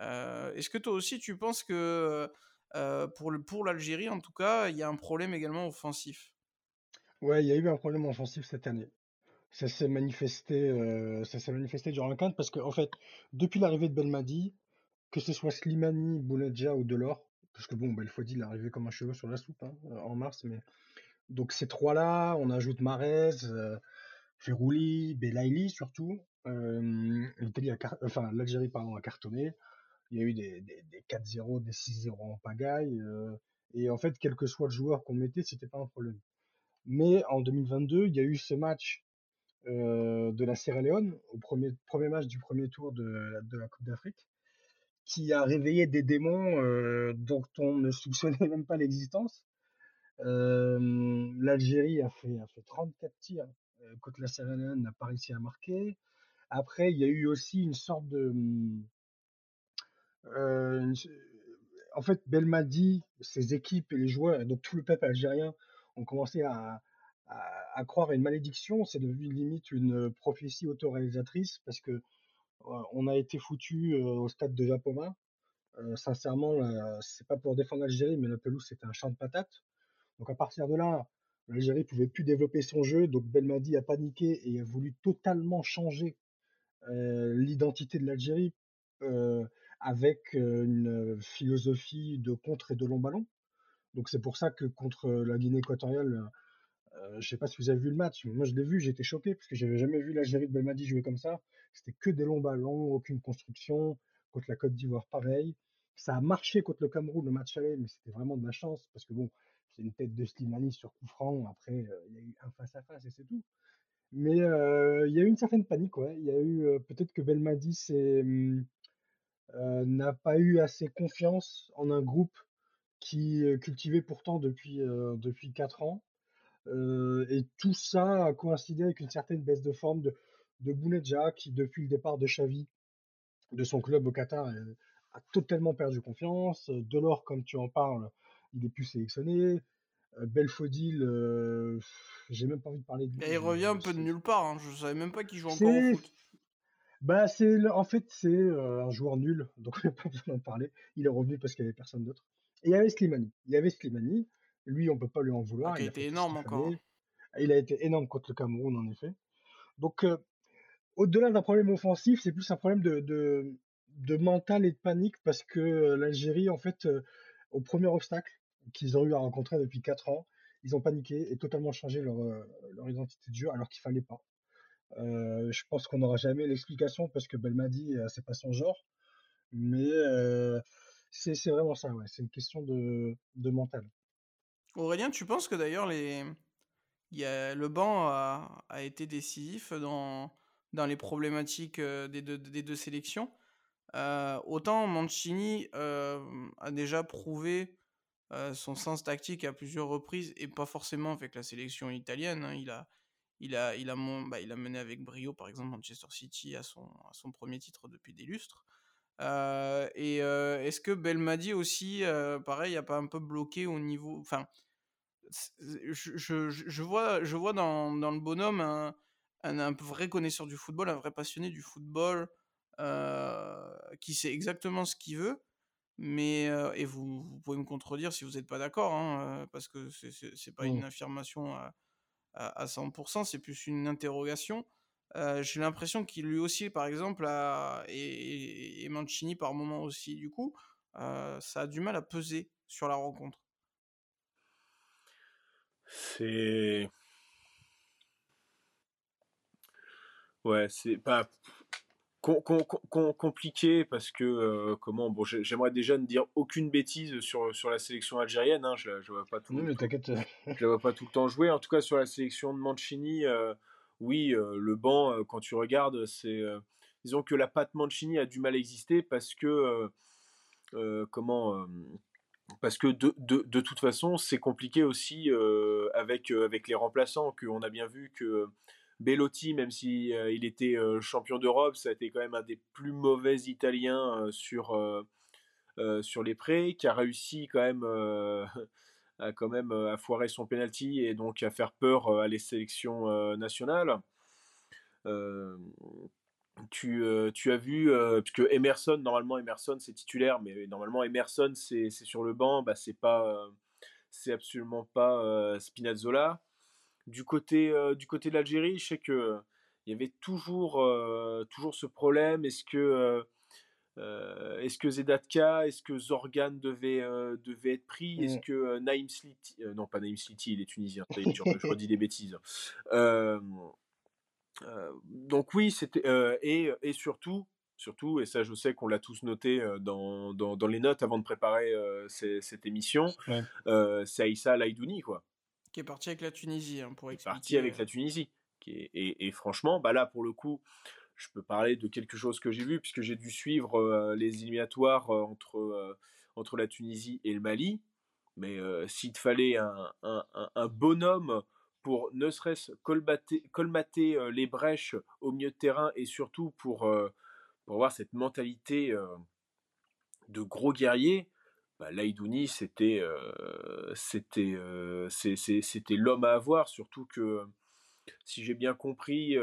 Euh, est-ce que toi aussi tu penses que euh, pour, pour l'Algérie en tout cas, il y a un problème également offensif? Ouais, il y a eu un problème offensif cette année. Ça s'est manifesté, euh, manifesté durant le quinte parce qu'en en fait, depuis l'arrivée de Belmadi, que ce soit Slimani, Bounedja ou Delors, parce que bon, Belfodil il est arrivé comme un cheveu sur la soupe hein, en mars, mais donc ces trois-là, on ajoute Marez, euh, Ferouli, Belaïli surtout. l'Algérie pardon a cartonné. Il y a eu des, des, des 4-0, des 6-0 en pagaille. et en fait, quel que soit le joueur qu'on mettait, c'était pas un problème. Mais en 2022, il y a eu ce match de la Sierra Leone, au premier, premier match du premier tour de, la Coupe d'Afrique, qui a réveillé des démons dont on ne soupçonnait même pas l'existence. L'Algérie a fait, a fait 34 tirs contre la Sierra Leone, n'a pas réussi à marquer. Après, il y a eu aussi une sorte de. En fait, Belmadi, ses équipes et les joueurs, donc tout le peuple algérien, ont commencé à, à, croire à une malédiction. C'est devenu limite une prophétie autoréalisatrice parce que on a été foutu au stade de Japoma. sincèrement, c'est pas pour défendre l'Algérie, mais la pelouse c'était un champ de patates. Donc à partir de là, l'Algérie pouvait plus développer son jeu, donc Belmadi a paniqué et a voulu totalement changer l'identité de l'Algérie avec une philosophie de contre et de long ballon. Donc c'est pour ça que contre la Guinée équatoriale, je sais pas si vous avez vu le match, mais moi je l'ai vu, j'étais choqué parce que j'avais jamais vu l'Algérie de Belmadi jouer comme ça. C'était que des longs ballons, aucune construction. Contre la Côte d'Ivoire, pareil. Ça a marché contre le Cameroun, le match aller, mais c'était vraiment de la chance parce que bon, c'est une tête de Slimani sur coup. Après, il y a eu un face à face et c'est tout. Mais il y a eu une certaine panique, ouais. Il y a eu peut-être que Belmadi mmh, n'a pas eu assez confiance en un groupe qui cultivait pourtant depuis depuis quatre ans et tout ça a coïncidé avec une certaine baisse de forme de, de qui, depuis le départ de Xavi de son club au Qatar, a totalement perdu confiance. Delors, comme tu en parles, il est plus sélectionné. Belfodil, j'ai même pas envie de parler de lui. Et il revient un peu de nulle part. Hein. Je savais même pas qu'il joue encore au foot. Bah, c'est en fait c'est un joueur nul, donc on n'a pas besoin d'en parler. Il est revenu parce qu'il n'y avait personne d'autre. Et il y avait Slimani. Il y avait Slimani. Lui, on peut pas lui en vouloir. il, a été énorme encore. Il a été énorme contre le Cameroun, en effet. Donc, euh, au-delà d'un problème offensif, c'est plus un problème de, de, mental et de panique parce que euh, l'Algérie, en fait, euh, au premier obstacle qu'ils ont eu à rencontrer depuis 4 ans, ils ont paniqué et totalement changé leur, leur identité de jeu alors qu'il fallait pas. Je pense qu'on n'aura jamais l'explication parce que Belmadi, c'est pas son genre. Mais c'est vraiment ça. C'est une question de, mental. Aurélien, tu penses que d'ailleurs le banc a... été décisif dans, dans les problématiques des deux, des deux sélections? Euh, Autant Mancini euh, a déjà prouvé euh, son sens tactique à plusieurs reprises et pas forcément avec la sélection italienne. Hein. Il, a, il, a, il, a bah, il a mené avec brio, par exemple, Manchester City à son, à son premier titre depuis des lustres. et est-ce que Belmadi aussi, pareil, a pas un peu bloqué au niveau. Enfin, je, je, vois, je vois dans, dans le bonhomme un, un, vrai connaisseur du football, un vrai passionné du football, euh, qui sait exactement ce qu'il veut. Mais, euh, et vous, vous, pouvez me contredire si vous n'êtes pas d'accord, hein, euh, parce que c'est pas une mmh. affirmation à, à, 100%, c'est plus une interrogation. J'ai l'impression qu'il lui aussi, par exemple, et, et, Mancini par moment aussi, du coup, ça a du mal à peser sur la rencontre. C'est. Ouais, c'est pas compliqué parce que euh, comment bon j'aimerais déjà ne dire aucune bêtise sur, sur la sélection algérienne hein, je, je vois pas tout, mais t'inquiète je la vois pas tout le temps jouer. En tout cas sur la sélection de Mancini euh, oui euh, le banc quand tu regardes c'est disons que la patte Mancini a du mal à exister parce que comment parce que de, de, de, toute façon, c'est compliqué aussi euh, avec, euh, avec les remplaçants, qu'on a bien vu que Bellotti, même si euh, il était champion d'Europe, ça a été quand même un des plus mauvais Italiens sur, sur les prêts, qui a réussi quand même à quand même à foirer son penalty et donc à faire peur à les sélections nationales. Tu, tu, as vu, puisque Emerson, normalement Emerson c'est titulaire, mais normalement Emerson c'est sur le banc, bah, c'est pas, c'est absolument pas Spinazzola. Du côté, du côté de l'Algérie, je sais que il y avait toujours, toujours ce problème. Est-ce que, est-ce que Zedatka, est-ce que Zorgan devait, devait être pris? Est-ce que Naïm Sliti, non pas Naïm Sliti, il est tunisien, je, redis des bêtises donc oui, c'était et, et, surtout surtout, et ça je sais qu'on l'a tous noté dans, dans, dans, les notes avant de préparer cette émission, c'est Aïssa Laïdouni, quoi. Qui est parti avec la Tunisie, hein, pour expliquer. Parti avec la Tunisie. Qui est, et, et, franchement, bah là, pour le coup, je peux parler de quelque chose que j'ai vu, puisque j'ai dû suivre les éliminatoires entre, entre la Tunisie et le Mali. Mais s'il te fallait un, un, un, bonhomme pour ne serait-ce colmater, colmater les brèches au milieu de terrain et surtout pour, pour avoir cette mentalité de gros guerrier, bah, Laïdouni, c'était c'était c'était l'homme à avoir, surtout que si j'ai bien compris,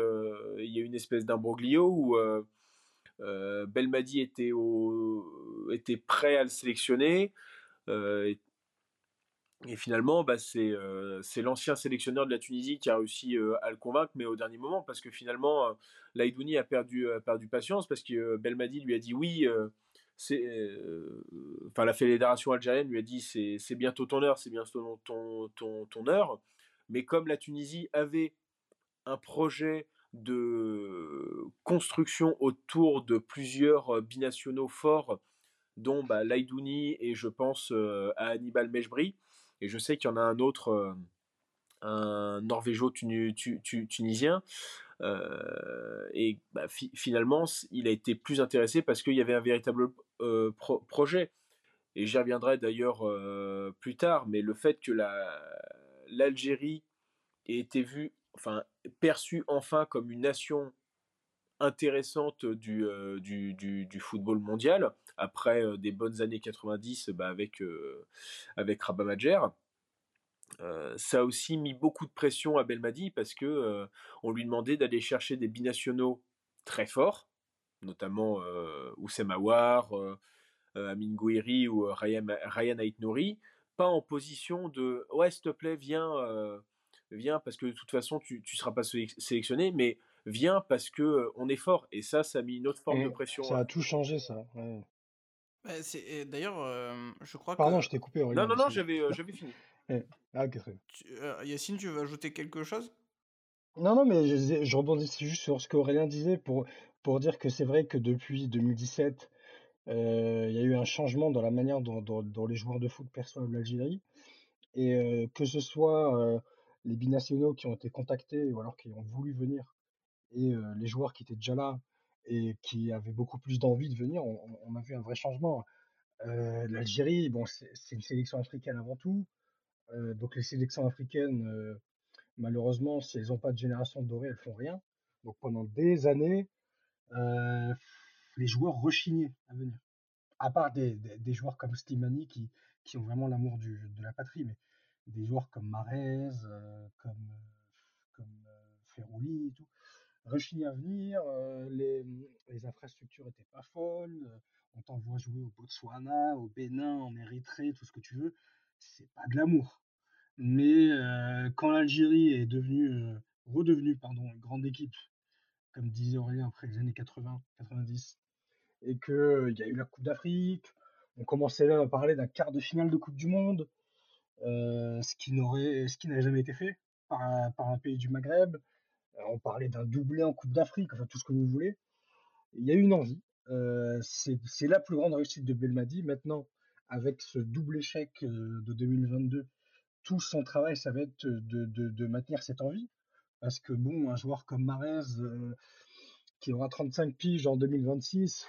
il y a une espèce d'imbroglio où Belmadi était, prêt à le sélectionner. Et finalement, bah, euh, c'est l'ancien sélectionneur de la Tunisie qui a réussi euh, à le convaincre, mais au dernier moment, parce que finalement, euh, Laïdouni a perdu, a perdu patience, parce que Belmadi lui a dit oui, enfin la fédération algérienne lui a dit c'est bientôt ton heure, c'est bientôt ton, ton, heure, mais comme la Tunisie avait un projet de construction autour de plusieurs binationaux forts, dont bah, Laïdouni et je pense à Hannibal Mejbri, et je sais qu'il y en a un autre, euh, un norvégo-tunisien. Euh, et bah, finalement, il a été plus intéressé parce qu'il y avait un véritable euh, projet. Et j'y reviendrai d'ailleurs plus tard, mais le fait que l'Algérie ait été vue, enfin, perçue enfin comme une nation intéressante du, du, du, football mondial, après des bonnes années 90 bah, avec, avec Rabat ça a aussi mis beaucoup de pression à Belmadi parce que on lui demandait d'aller chercher des binationaux très forts, notamment Oussem Aouar, Amin Gouiri ou Ryan, Ryan Aitnouri, pas en position de ouais s'il te plaît viens, viens parce que de toute façon tu ne seras pas sélectionné, mais viens parce que on est fort et ça ça a mis une autre forme de pression. Ça a tout changé ça. Bah, d'ailleurs, je crois Pardon, je t'ai coupé. non, non, non, j'avais fini. Ah, ok, Yacine, tu veux ajouter quelque chose? Non, non, mais je, je rebondis juste sur ce qu'Aurélien disait pour, pour dire que c'est vrai que depuis 2017, il y a eu un changement dans la manière dont, les joueurs de foot perçoivent l'Algérie. Et que ce soit les binationaux qui ont été contactés ou alors qui ont voulu venir, et les joueurs qui étaient déjà là et qui avaient beaucoup plus d'envie de venir, on, a vu un vrai changement. L'Algérie, bon, c'est une sélection africaine avant tout. donc les sélections africaines, malheureusement, si elles n'ont pas de génération dorée, elles font rien. Donc pendant des années, les joueurs rechignaient à venir. À part des, joueurs comme Slimani qui, ont vraiment l'amour de la patrie, mais des joueurs comme Marez, comme, comme Ferrouli et tout, rechignaient à venir. les, infrastructures n'étaient pas folles. On t'envoie jouer au Botswana, au Bénin, en Érythrée, tout ce que tu veux. C'est pas de l'amour. Mais quand l'Algérie est devenue, redevenue pardon, une grande équipe, comme disait Aurélien après les années 80, 90, et qu'il y a eu la Coupe d'Afrique, on commençait là à parler d'un quart de finale de Coupe du Monde, ce qui n'aurait, ce qui n'avait jamais été fait par un, pays du Maghreb. on parlait d'un doublé en Coupe d'Afrique, enfin tout ce que vous voulez. Il y a eu une envie. c'est la plus grande réussite de Belmadi. Maintenant, avec ce double échec de 2022, tout son travail, ça va être de maintenir cette envie. Parce que bon, un joueur comme Marez, qui aura 35 piges en 2026,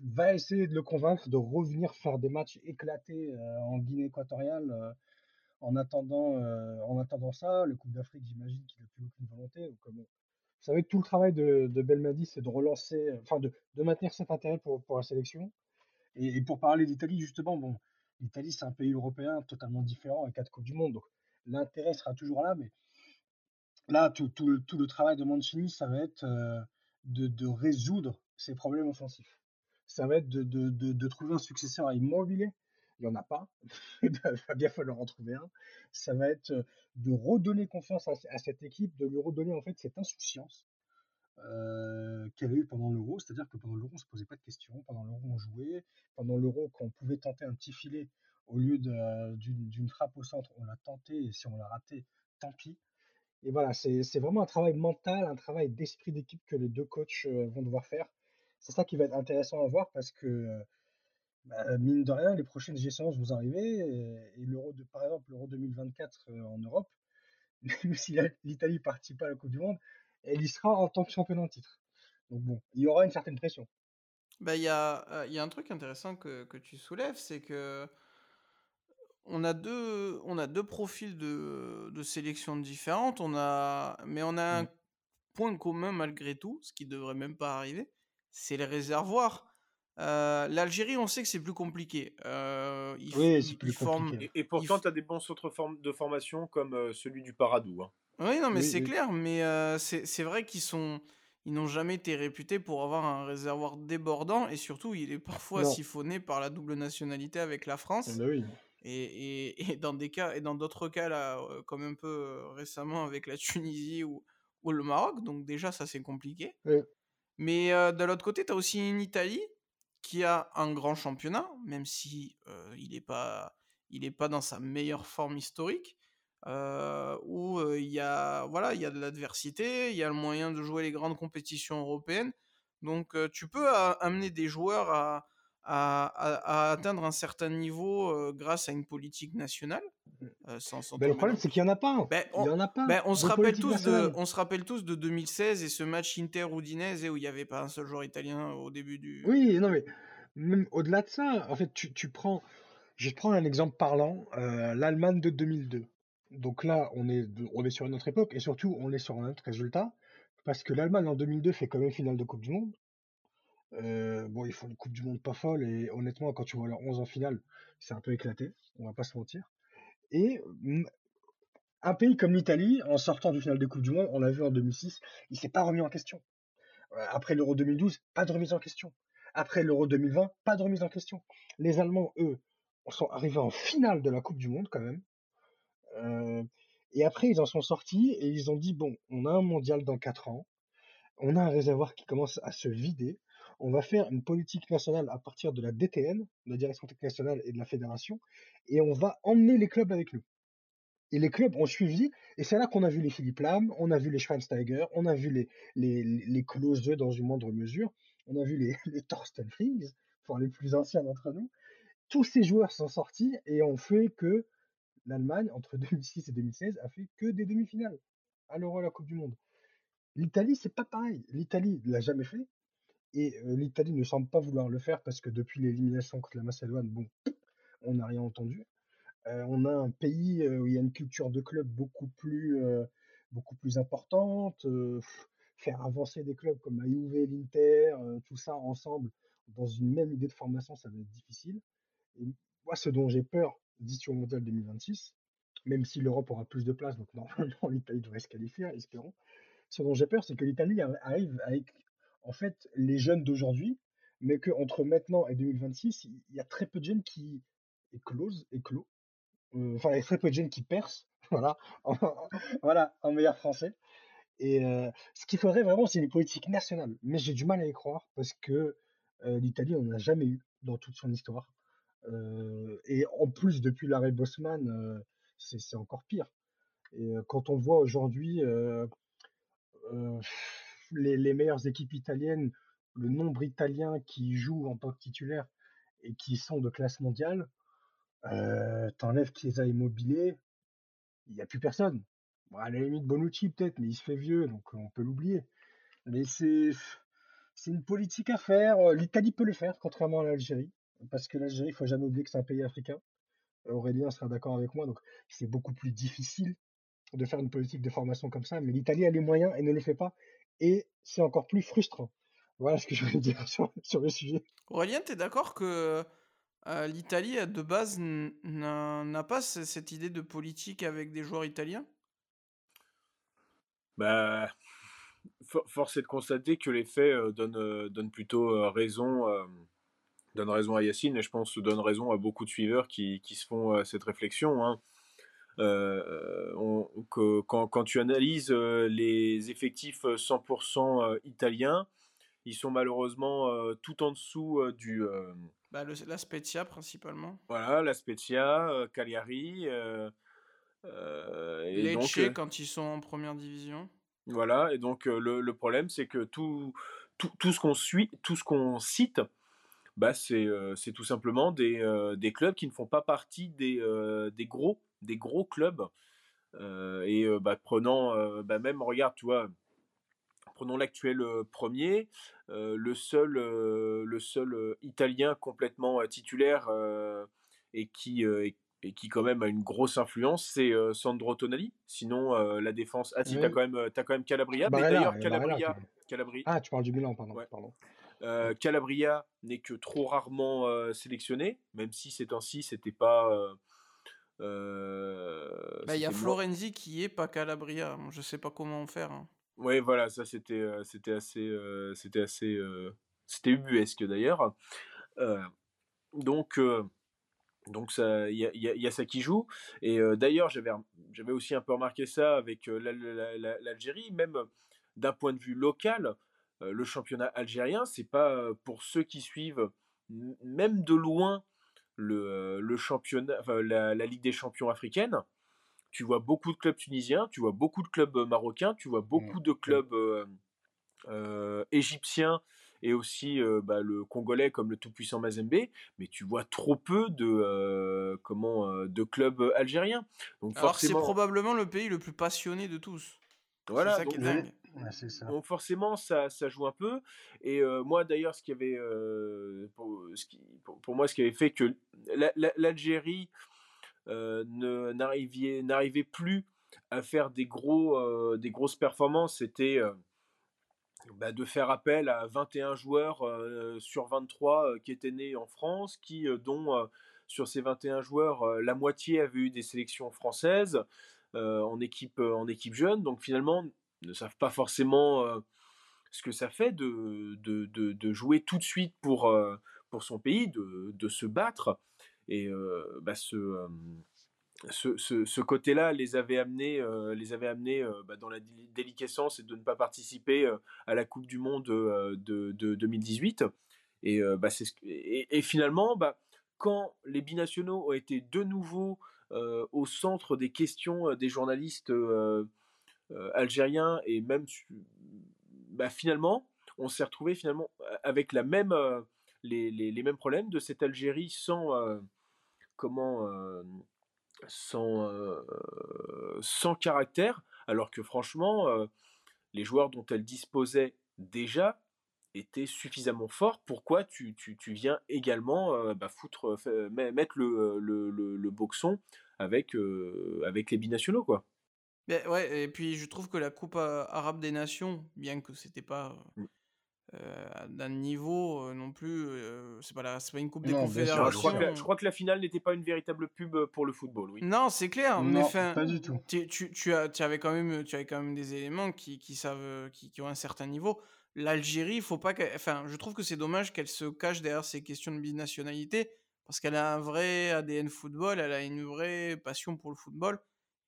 va essayer de le convaincre de revenir faire des matchs éclatés en Guinée équatoriale. en attendant, en attendant ça, le Coupe d'Afrique, j'imagine qu'il n'a plus aucune volonté. Vous savez, tout le travail de, de Belmadi, c'est de relancer, enfin de, maintenir cet intérêt pour, la sélection. Et, pour parler d'Italie, justement, bon, l'Italie, c'est un pays européen totalement différent avec quatre Coupes du Monde. Donc l'intérêt sera toujours là, mais là, tout, le, travail de Mancini, ça va être de, de résoudre ses problèmes offensifs. Ça va être de, trouver un successeur à Immobilier. Il n'y en a pas. Il va bien falloir en trouver un. Ça va être de redonner confiance à, à cette équipe, de lui redonner en fait cette insouciance euh, qu'elle a eu pendant l'Euro. C'est-à-dire que pendant l'Euro, on ne se posait pas de questions. Pendant l'Euro, on jouait. Pendant l'Euro, quand on pouvait tenter un petit filet au lieu d'une frappe au centre, on l'a tenté. Et si on l'a raté, tant pis. Et voilà, c'est vraiment un travail mental, un travail d'esprit d'équipe que les deux coachs vont devoir faire. C'est ça qui va être intéressant à voir parce que, bah, mine de rien, les prochaines échéances vont arriver. Et, et l'Euro, par exemple, l'Euro 2024 euh, en Europe, même si l'Italie participe pas à la Coupe du Monde, elle y sera en tant que championne en titre. Donc bon, il y aura une certaine pression. Bah, il y a, y a un truc intéressant que, que tu soulèves, c'est que on a deux, on a deux profils de, de sélection différentes, on a, mais on a un Mm. point commun malgré tout, ce qui devrait même pas arriver, c'est les réservoirs. Euh, L'Algérie, on sait que c'est plus compliqué. Euh, ils, Oui, c'est plus ils forment, compliqué. Et, pourtant, f- tu as des bons centres form- de formation comme euh, celui du Paradou. hein. Oui, non, mais Oui, c'est oui. clair, mais euh, c'est c'est vrai qu'ils sont, ils n'ont jamais été réputés pour avoir un réservoir débordant et surtout, il est parfois Non, siphonné par la double nationalité avec la France. oui. Et, et, et dans des cas, et dans d'autres cas, là, comme un peu récemment avec la Tunisie ou, ou le Maroc, donc déjà, ça c'est compliqué. Oui. Mais euh, de l'autre côté, tu as aussi une Italie qui a un grand championnat, même si euh, il n'est pas, il est pas dans sa meilleure forme historique, euh, où il y a, voilà, il y a de l'adversité, il y a le moyen de jouer les grandes compétitions européennes. Donc tu peux amener des joueurs à, à, à- à atteindre un certain niveau euh, grâce à une politique nationale, euh, sans, sans Ben, le problème, c'est qu'il n'y en a pas. Ben, Il on, en a pas ben, on se rappelle tous de, nationale. on se rappelle tous de 2016 et ce match Inter-Udinese où il n'y avait pas un seul joueur italien au début du... Oui, non, mais même au-delà de ça, en fait, tu, tu prends, je vais te prendre un exemple parlant, euh, l'Allemagne de 2002. Donc là, on est, on est sur une autre époque et surtout, on est sur un autre résultat parce que l'Allemagne en 2002 fait quand même finale de Coupe du Monde. Euh, bon, ils font une Coupe du Monde pas folle et honnêtement, quand tu vois leur 11 en finale, c'est un peu éclaté, on va pas se mentir. Et mm, un pays comme l'Italie, en sortant du final de Coupe du Monde, on l'a vu en 2006, il s'est pas remis en question. Euh, Après l'Euro 2012, pas de remise en question. Après l'Euro 2020, pas de remise en question. Les Allemands, eux, sont arrivés en finale de la Coupe du Monde quand même. Euh, et après, ils en sont sortis et ils ont dit, bon, on a un mondial dans 4 ans, on a un réservoir qui commence à se vider, on va faire une politique nationale à partir de la DTN, de la Direction Technique Nationale et de la Fédération, et on va emmener les clubs avec nous. Et les clubs ont suivi, et c'est là qu'on a vu les Philippe Lam, on a vu les Schweinsteiger, on a vu les, les, les dans une moindre mesure, on a vu les, les Thorsten Frings, pour les plus anciens d'entre nous. Tous ces joueurs sont sortis et ont fait que l'Allemagne, entre 2006 et 2016, a fait que des demi-finales à l'Euro à la Coupe du Monde. L'Italie, c'est pas pareil. L'Italie l'a jamais fait, et l'Italie ne semble pas vouloir le faire parce que depuis l'élimination contre la Macédoine, bon, on n'a rien entendu. On a un pays où il y a une culture de club beaucoup plus, beaucoup plus importante. faire avancer des clubs comme la Juve, l'Inter, tout ça ensemble dans une même idée de formation, ça va être difficile. Et moi, ce dont j'ai peur d'ici au Mondial 2026, même si l'Europe aura plus de place, donc normalement l'Italie devrait se qualifier, espérons. Ce dont j'ai peur, c'est que l'Italie arri- arrive avec en fait les jeunes d'aujourd'hui, mais qu'entre maintenant et 2026, il y a très peu de jeunes qui éclosent, éclos, euh, enfin, il y a très peu de jeunes qui percent, voilà, en, voilà, en meilleur français. Et euh, ce qu'il faudrait vraiment, c'est une politique nationale. Mais j'ai du mal à y croire parce que euh, l'Italie, on n'en a jamais eu dans toute son histoire. Et en plus, depuis l'arrêt Bosman, c'est encore pire. Et quand on voit aujourd'hui les, meilleures équipes italiennes, le nombre d'Italiens qui jouent en tant que titulaires et qui sont de classe mondiale, euh, t'enlèves Chiesa Immobilier, il n'y a plus personne. Bon, à la limite Bonucci peut-être, mais il se fait vieux, donc on peut l'oublier. Mais c'est c'est une politique à faire. Euh, L'Italie peut le faire, contrairement à l'Algérie, parce que l'Algérie, il faut jamais oublier que c'est un pays africain. Aurélien sera d'accord avec moi, donc c'est beaucoup plus difficile de faire une politique de formation comme ça. Mais l'Italie a les moyens et ne le fait pas, et c'est encore plus frustrant. Voilà ce que je voulais dire sur, sur le sujet. Aurélien, tu es d'accord que euh, l'Italie, de base, n'a pas ce- cette idée de politique avec des joueurs italiens? Bah, for- force est de constater que les faits euh, donnent, euh, donnent plutôt euh, raison, euh, donnent raison à Yacine et je pense donnent raison à beaucoup de suiveurs qui, qui se font euh, cette réflexion. hein. Euh, on- que- quand, quand tu analyses euh, les effectifs euh, 100% euh, italiens, ils sont malheureusement euh, tout en dessous euh, du euh, bah, le- La Spezia, principalement. voilà la Spezia, euh, Cagliari. euh, euh, et Lecce quand ils sont en première division. Voilà, et donc le, le, problème, c'est que tout, tout, tout, ce qu'on suit, tout ce qu'on cite, bah, c'est c'est tout simplement des, des, clubs qui ne font pas partie des, des, gros, des gros clubs. et bah, prenant, bah, même, regarde, tu vois, prenons l'actuel premier, le seul, le seul italien complètement titulaire et qui, et qui quand même a une grosse influence, c'est Sandro Tonali. Sinon, la défense. Ah, si, t'as quand, même, as quand même Calabria. mais d'ailleurs, Calabria, Calabria. Ah, tu parles du Milan, pardon. pardon. Calabria n'est que trop rarement sélectionné, même si ces temps-ci, c'était pas. Il y a Florenzi qui est pas Calabria. Je sais pas comment faire. Hein. Oui, voilà, ça c'était c'était assez c'était assez c'était ubuesque d'ailleurs. donc donc il y, y, a ça qui joue. Et d'ailleurs j'avais j'avais aussi un peu remarqué ça avec l'Algérie, même d'un point de vue local, le championnat algérien, c'est pas pour ceux qui suivent même de loin le, le championnat, la, la, Ligue des champions africaine tu vois beaucoup de clubs tunisiens, tu vois beaucoup de clubs euh, marocains, tu vois mmh, beaucoup de clubs euh, euh, égyptiens et aussi bah, le congolais comme le tout-puissant Mazembe, mais tu vois trop peu de comment de clubs algériens. Donc Alors c'est probablement le pays le plus passionné de tous. Voilà, ça donc, qui est dingue. Donc forcément, ça, ça, joue un peu. Et moi, d'ailleurs, ce qui avait, pour, ce qui, pour, moi, ce qui avait fait que l'Algérie n'arrivait plus à faire des, gros, des grosses performances, c'était bah, de faire appel à 21 joueurs sur 23 qui étaient nés en France, qui, dont sur ces 21 joueurs, la moitié avait eu des sélections françaises en, équipe, en équipe jeune. Donc finalement, ne savent pas forcément ce que ça fait de, de, de, jouer tout de suite pour, pour son pays, de, se battre. Et bah, ce, ce, côté-là les avait amenés, les avait amenés bah, dans la déliquescence et de ne pas participer à la Coupe du Monde de, de 2018. Et, bah, et, et, finalement, bah, quand les binationaux ont été de nouveau au centre des questions des journalistes algériens et même bah, finalement, on s'est retrouvé finalement avec la même, les, les, les, mêmes problèmes de cette Algérie sans comment sans, sans caractère, alors que franchement, les joueurs dont elle disposait déjà étaient suffisamment forts. Pourquoi tu, tu, tu viens également bah, foutre, mettre le, le, le, boxon avec, avec les binationaux quoi? Ben ouais, et puis je trouve que la Coupe arabe des nations, bien que c'était pas. Euh, d'un niveau euh, non plus. Euh, c'est pas, la, pas une Coupe des Confédérations. Je crois, que, je crois, que, la finale n'était pas une véritable pub pour le football, oui. Non, c'est clair. Non, mais pas du tout. Tu, tu, tu, as, tu, avais quand même, tu avais quand même des éléments qui, qui savent, qui, qui, ont un certain niveau. L'Algérie, faut pas Enfin, je trouve que c'est dommage qu'elle se cache derrière ces questions de binationalité parce qu'elle a un vrai ADN football, elle a une vraie passion pour le football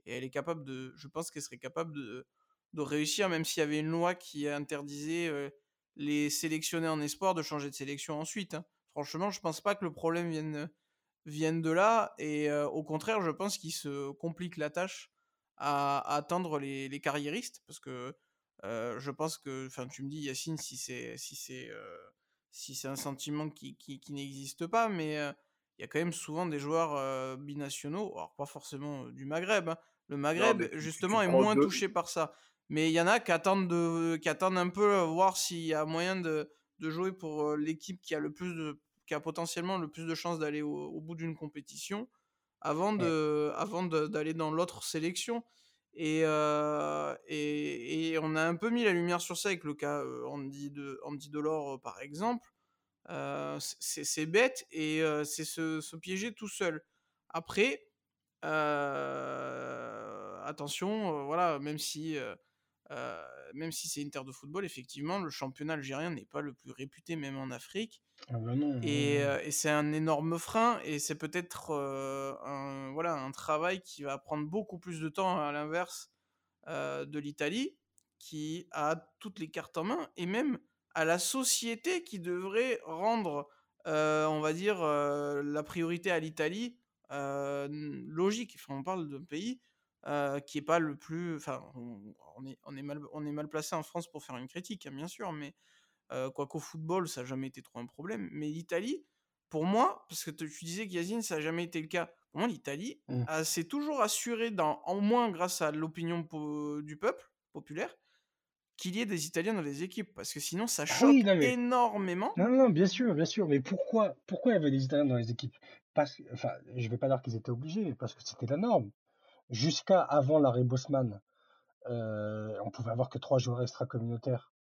et elle est capable de. Je pense qu'elle serait capable de, de réussir, même s'il y avait une loi qui interdisait les sélectionner en espoir de changer de sélection ensuite. Hein. Franchement, je pense pas que le problème vienne, vienne de là. Et au contraire, je pense qu'il se complique la tâche à, attendre les, les, carriéristes. Parce que je pense que, enfin, tu me dis, Yacine, si c'est si c'est si c'est un sentiment qui, qui, qui n'existe pas, mais il y a quand même souvent des joueurs binationaux, alors pas forcément du Maghreb. Hein. Le Maghreb, justement, est moins touché par ça. Mais il y en a qui attendent, de, qui attendent un peu euh, voir s'il y a moyen de, de jouer pour euh, l'équipe qui a le plus de, qui a potentiellement le plus de chances d'aller au, bout d'une compétition avant de, avant d'aller dans l'autre sélection. Et, euh, et, et, on a un peu mis la lumière sur ça avec le cas Andy, de, Andy Delors, par exemple. c'est bête et c'est se, se, piéger tout seul. Après, attention, voilà, même si euh, même si c'est une terre de football, effectivement, le championnat algérien n'est pas le plus réputé, même en Afrique. Ah bah non, et, euh, et c'est un énorme frein, et c'est peut-être euh, un, voilà, un travail qui va prendre beaucoup plus de temps à l'inverse de l'Italie, qui a toutes les cartes en main, et même à la société qui devrait rendre, on va dire, la priorité à l'Italie logique. Enfin, on parle d'un pays qui est pas le plus. Enfin, on, est, on, est mal, on est mal placé en France pour faire une critique, hein, bien sûr, mais quoi qu'au football, ça n'a jamais été trop un problème. Mais l'Italie, pour moi, parce que tu disais que Yazine, ça n'a jamais été le cas. Pour moi, l'Italie mmh. s'est toujours assuré, dans, au moins grâce à l'opinion du peuple populaire, qu'il y ait des Italiens dans les équipes, parce que sinon ça ah choque énormément. Non, non, bien sûr, bien sûr, mais pourquoi, pourquoi il y avait des Italiens dans les équipes? Parce, Enfin, je vais pas dire qu'ils étaient obligés, parce que c'était la norme. Jusqu'à avant l'arrêt Bosman, euh, on pouvait avoir que trois joueurs extra-communautaires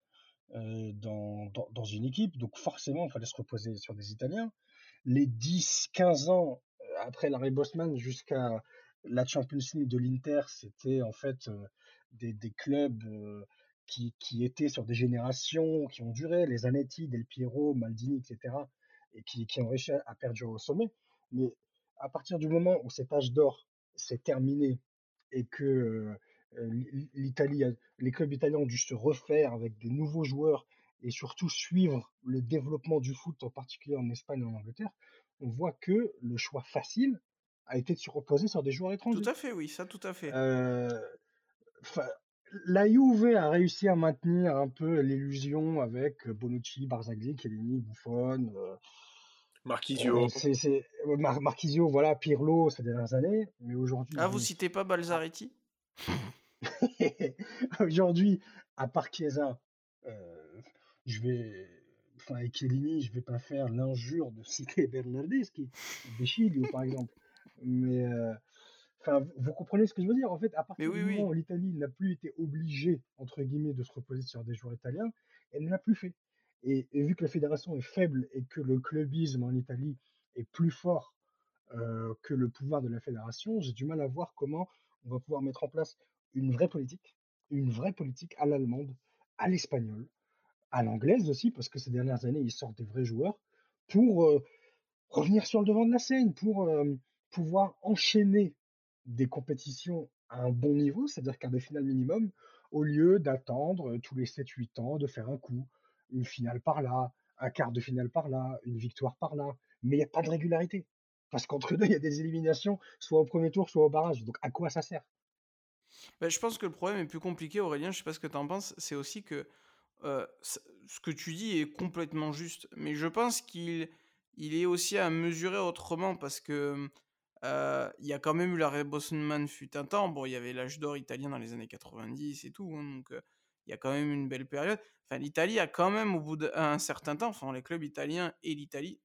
euh, dans, dans, une équipe, donc forcément, il fallait se reposer sur des Italiens. Les 10-15 ans euh, après l'arrêt Bosman jusqu'à la Champions League de l'Inter, c'était en fait euh, des, des, clubs qui, qui, étaient sur des générations qui ont duré, les Zanetti, Del Piero, Maldini, etc., et qui, qui ont réussi à perdurer au sommet. Mais à partir du moment où cet âge d'or s'est terminé et que l'Italie, les clubs italiens ont dû se refaire avec des nouveaux joueurs et surtout suivre le développement du foot, en particulier en Espagne et en Angleterre, on voit que le choix facile a été de se reposer sur des joueurs étrangers. Tout à fait, oui, ça tout à fait. Euh, la Juve a réussi à maintenir un peu l'illusion avec Bonucci, Barzagli, Chiellini, Buffon. Euh, Marquisio. c'est, Marquisio, voilà, Pirlo ces dernières années. Mais aujourd'hui. Ah, vous citez pas Balzaretti? Aujourd'hui, à part Chiesa, euh, je vais. Enfin, avec Chiellini, je vais pas faire l'injure de citer Bernardeschi, Chilio, par exemple. Mais. Euh, Enfin, vous comprenez ce que je veux dire? En fait, à partir du moment où l'Italie n'a plus été obligée, entre guillemets, de se reposer sur des joueurs italiens, elle ne l'a plus fait. Et, vu que la fédération est faible et que le clubisme en Italie est plus fort que le pouvoir de la fédération, j'ai du mal à voir comment on va pouvoir mettre en place une vraie politique, une vraie politique à l'allemande, à l'espagnole, à l'anglaise aussi, parce que ces dernières années, ils sortent des vrais joueurs, pour revenir sur le devant de la scène, pour pouvoir enchaîner des compétitions à un bon niveau, c'est-à-dire qu'un des finales minimum, au lieu d'attendre tous les 7-8 ans de faire un coup, une finale par là, un quart de finale par là, une victoire par là. Mais il n'y a pas de régularité. Parce qu'entre deux, il y a des éliminations, soit au premier tour, soit au barrage. Donc à quoi ça sert? Bah, Je pense que le problème est plus compliqué, Aurélien, je ne sais pas ce que tu en penses, c'est aussi que ce que tu dis est complètement juste. Mais je pense qu'il il est aussi à mesurer autrement parce que il y a quand même eu l'arrêt Bosman fut un temps. Bon, il y avait l'âge d'or italien dans les années 90 et tout, hein, donc il y a quand même une belle période. Enfin, l'Italie a quand même, au bout d'un certain temps, enfin, les clubs italiens et l'Italie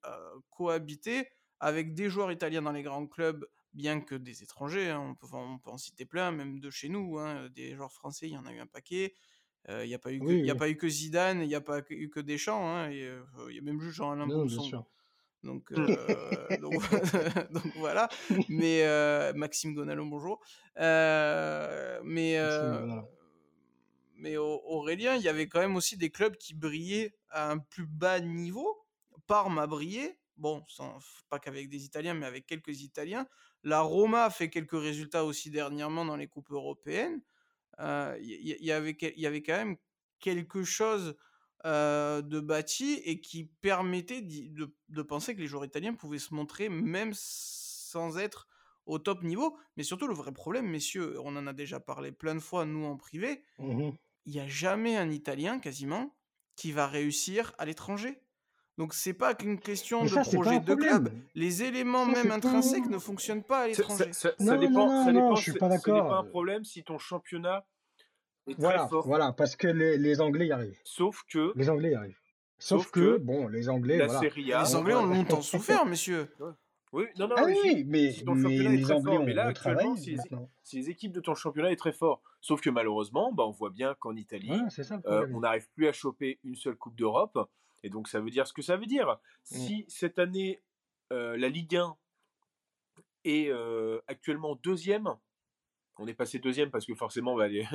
cohabité avec des joueurs italiens dans les grands clubs, bien que des étrangers. Hein, on, peut, on, peut, en citer plein, même de chez nous. Hein, des joueurs français, il y en a eu un paquet. Il n'y a, pas eu que, a pas eu que Zidane, il n'y a pas eu que Deschamps. Il y a même juste Jean-Alain. Donc, euh, donc, donc, voilà. Mais euh, Maxime Gonalon, bonjour. Euh, mais, mais Aurélien, il y avait quand même aussi des clubs qui brillaient à un plus bas niveau. Parme a brillé. Bon, pas qu'avec des Italiens, mais avec quelques Italiens. La Roma a fait quelques résultats aussi dernièrement dans les coupes européennes. Il y, y, avait, y avait quand même quelque chose de bâti et qui permettait de, de, penser que les joueurs italiens pouvaient se montrer même sans être au top niveau. Mais surtout, le vrai problème, messieurs, on en a déjà parlé plein de fois, nous en privé, mmh il n'y a jamais un Italien quasiment qui va réussir à l'étranger. Donc c'est pas qu'une question de projet de club. Les éléments même intrinsèques ne fonctionnent pas à l'étranger. Ça, ça, dépend. ça dépend, je suis pas d'accord. n'est pas un problème si ton championnat voilà, voilà, parce que les, les, Anglais y arrivent. Sauf que. Les Anglais y arrivent. Sauf, que, bon, les Anglais. La voilà. les Anglais ont longtemps souffert, messieurs. Oui, non, non, ah oui, mais, si ton mais championnat est très fort, mais là, actuellement, si les, si les, équipes de ton championnat est très fort, sauf que malheureusement, bah, on voit bien qu'en Italie, ça, euh, on n'arrive plus à choper une seule Coupe d'Europe, et donc ça veut dire ce que ça veut dire. Mm. Si cette année, euh, la Ligue 1 est euh, actuellement deuxième, on est passé deuxième parce que forcément, bah, les,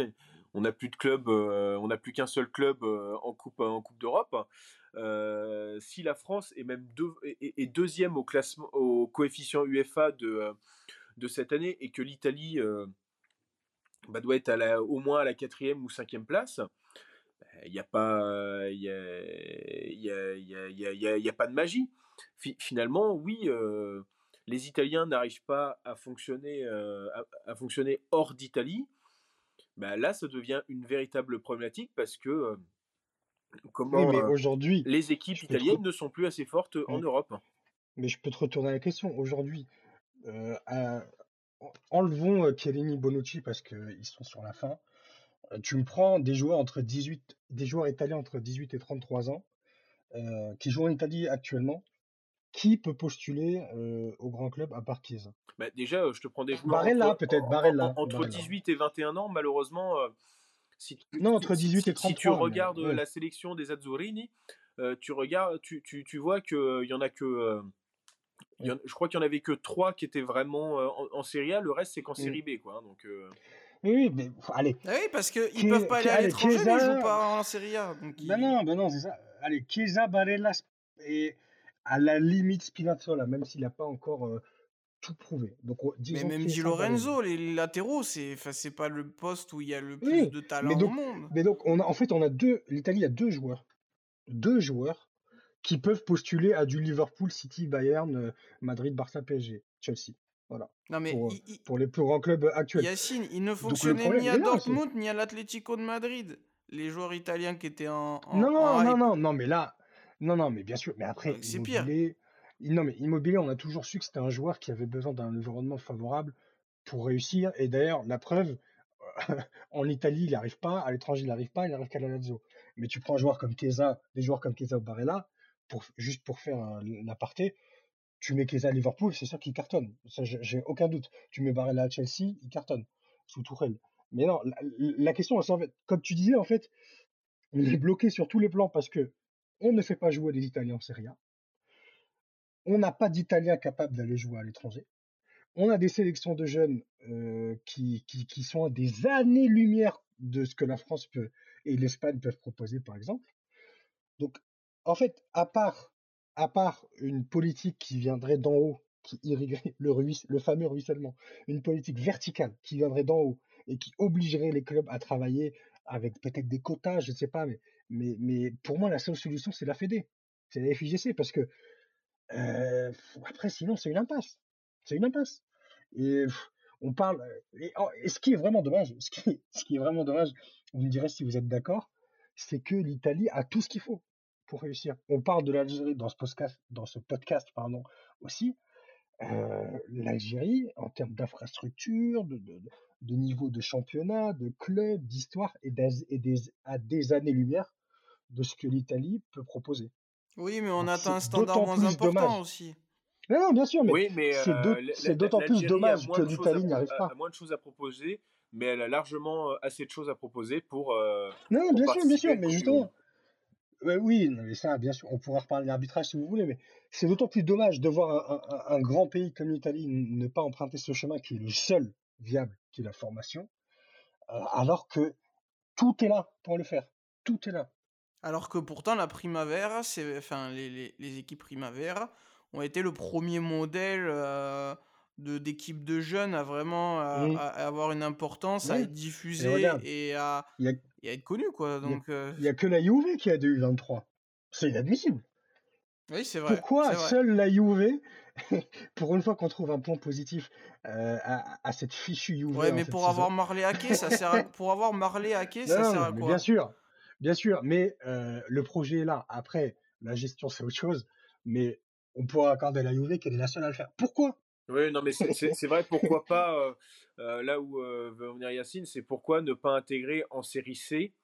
on n'a plus de club, euh, on n'a plus qu'un seul club euh, en coupe en coupe d'Europe. Euh, si la France est même est, deuxième au classement, au coefficient UEFA de de cette année et que l'Italie bah, doit être au moins à la quatrième ou cinquième place, il n'y a pas il y a, y a, y a, y a, pas de magie. finalement, oui les Italiens n'arrivent pas à fonctionner, à, fonctionner hors d'Italie, bah là, ça devient une véritable problématique parce que comment mais aujourd'hui, les équipes italiennes ne sont plus assez fortes en mmh. Europe. Mais je peux te retourner la question. Aujourd'hui, enlevons euh, Bonucci parce qu'ils sont sur la fin. tu me prends des joueurs entre 18, des joueurs italiens entre 18 et 33 ans qui jouent en Italie actuellement. Qui peut postuler au grand club à part Chiesa bah, Déjà, je te prends des joueurs. Barella, peut-être. Barella. Entre 18 et 21 ans, malheureusement. si non, entre 18 et 33. Si tu regardes la sélection des Azzurini, tu, regardes, tu, tu, tu vois qu'il y en a que je crois qu'il n'y en avait que trois qui étaient vraiment en, en, Série A, le reste c'est qu'en mmh. Série B. Quoi, hein, donc, Oui, mais allez. Ah oui, parce qu'ils ne peuvent pas aller à l'étranger, ils ne jouent pas en Série A. Donc ben non, ben non, c'est ça. Allez, Chiesa, Barella et à la limite Spinazzola, même s'il n'a pas encore tout prouvé. Donc, mais même Di Lorenzo, les latéraux, c'est c'est pas le poste où il y a le plus de talent au monde. Mais donc, on a, en fait, on a deux. L'Italie a deux joueurs. Deux joueurs qui peuvent postuler à du Liverpool, City, Bayern, euh, Madrid, Barça, PSG, Chelsea. Voilà. Non mais pour, euh, pour les plus grands clubs actuels. Yacine, il ne fonctionnait ni à Dortmund ni à l'Atlético de Madrid. Les joueurs italiens qui étaient en. non, non, non, non, non, mais là, non, non, mais bien sûr, mais après, c'est pire. Non, mais Immobilier, on a toujours su que c'était un joueur qui avait besoin d'un environnement favorable pour réussir. Et d'ailleurs, la preuve, en Italie, il n'arrive pas, à l'étranger, il n'arrive pas, il n'arrive qu'à la Lazio. Mais tu prends un joueur comme Chiesa, des joueurs comme Chiesa ou Barella, juste pour faire l'aparté, tu mets Keza à Liverpool, c'est sûr qu'il cartonne. Ça, j'ai aucun doute. Tu mets Barella à Chelsea, il cartonne sous Tourelle. Mais non, la, question, en fait, comme tu disais, en fait, on est bloqué sur tous les plans parce que on ne fait pas jouer les Italiens en Serie A. On n'a pas d'Italiens capables d'aller jouer à l'étranger. On a des sélections de jeunes qui, qui, qui, sont à des années-lumière de ce que la France peut et l'Espagne peuvent proposer, par exemple. Donc, en fait, à part, à part une politique qui viendrait d'en haut, qui irriguerait le, le fameux ruissellement, une politique verticale qui viendrait d'en haut et qui obligerait les clubs à travailler avec peut-être des quotas, je ne sais pas, mais, mais, mais pour moi, la seule solution, c'est la Fédé, c'est la FIGC, parce que euh, après, sinon, c'est une impasse. C'est une impasse. Et on parle. Et, ce qui est vraiment dommage, ce qui, ce qui est vraiment dommage, vous me direz si vous êtes d'accord, c'est que l'Italie a tout ce qu'il faut réussir. On parle de l'Algérie dans ce podcast, dans ce podcast pardon, aussi. Euh, L'Algérie, en termes d'infrastructure, de, de, niveau de championnat, de club, d'histoire, et, et des, à des années-lumière de ce que l'Italie peut proposer. Oui, mais on atteint un standard moins important aussi. Non, bien sûr, mais, oui, mais c'est euh, d'autant plus dommage que l'Italie n'y arrive pas. a moins de choses à proposer, mais elle a largement euh, assez de choses à proposer pour. non, bien sûr, bien sûr, mais justement, oui, mais ça, bien sûr, on pourra reparler d'arbitrage si vous voulez, mais c'est d'autant plus dommage de voir un, grand pays comme l'Italie ne pas emprunter ce chemin qui est le seul viable, qui est la formation, euh, alors que tout est là pour le faire. Tout est là. Alors que pourtant, la Primavera, c'est, enfin, les, équipes Primavera ont été le premier modèle euh, de, d'équipe de jeunes à vraiment mmh. avoir une importance, à être diffusé et, à, et être connu, quoi. Donc, il n'y a, que la Juve qui a des U23. C'est inadmissible. Oui, c'est vrai. Pourquoi seule la Juve, pour une fois qu'on trouve un point positif euh, à, cette fichue Juve Ouais, mais pour avoir Marley Hacké, ça sert à... pour avoir Marley Hacké, ça sert à quoi? Bien sûr, bien sûr, mais euh, le projet est là. Après, la gestion, c'est autre chose, mais on pourra accorder la Juve qu'elle est la seule à le faire. Pourquoi? Oui, non, mais c'est vrai, pourquoi pas, euh, euh, là où veut venir Yacine, c'est pourquoi ne pas intégrer en série C.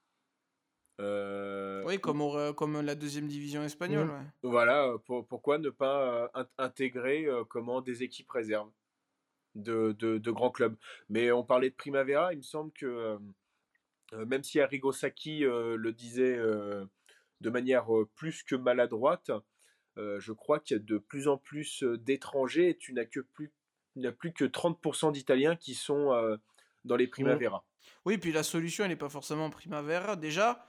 oui, comme, comme la deuxième division espagnole. Mmh. Voilà, pourquoi ne pas intégrer comment des équipes réserves de, de, de, grands clubs. Mais on parlait de Primavera, il me semble que même si Arrigo Sacchi le disait de manière plus que maladroite, euh, je crois qu'il y a de plus en plus euh, d'étrangers et tu n'as que plus, plus que 30% d'Italiens qui sont euh, dans les Primavera. Oui, puis la solution, elle n'est pas forcément Primavera. Déjà,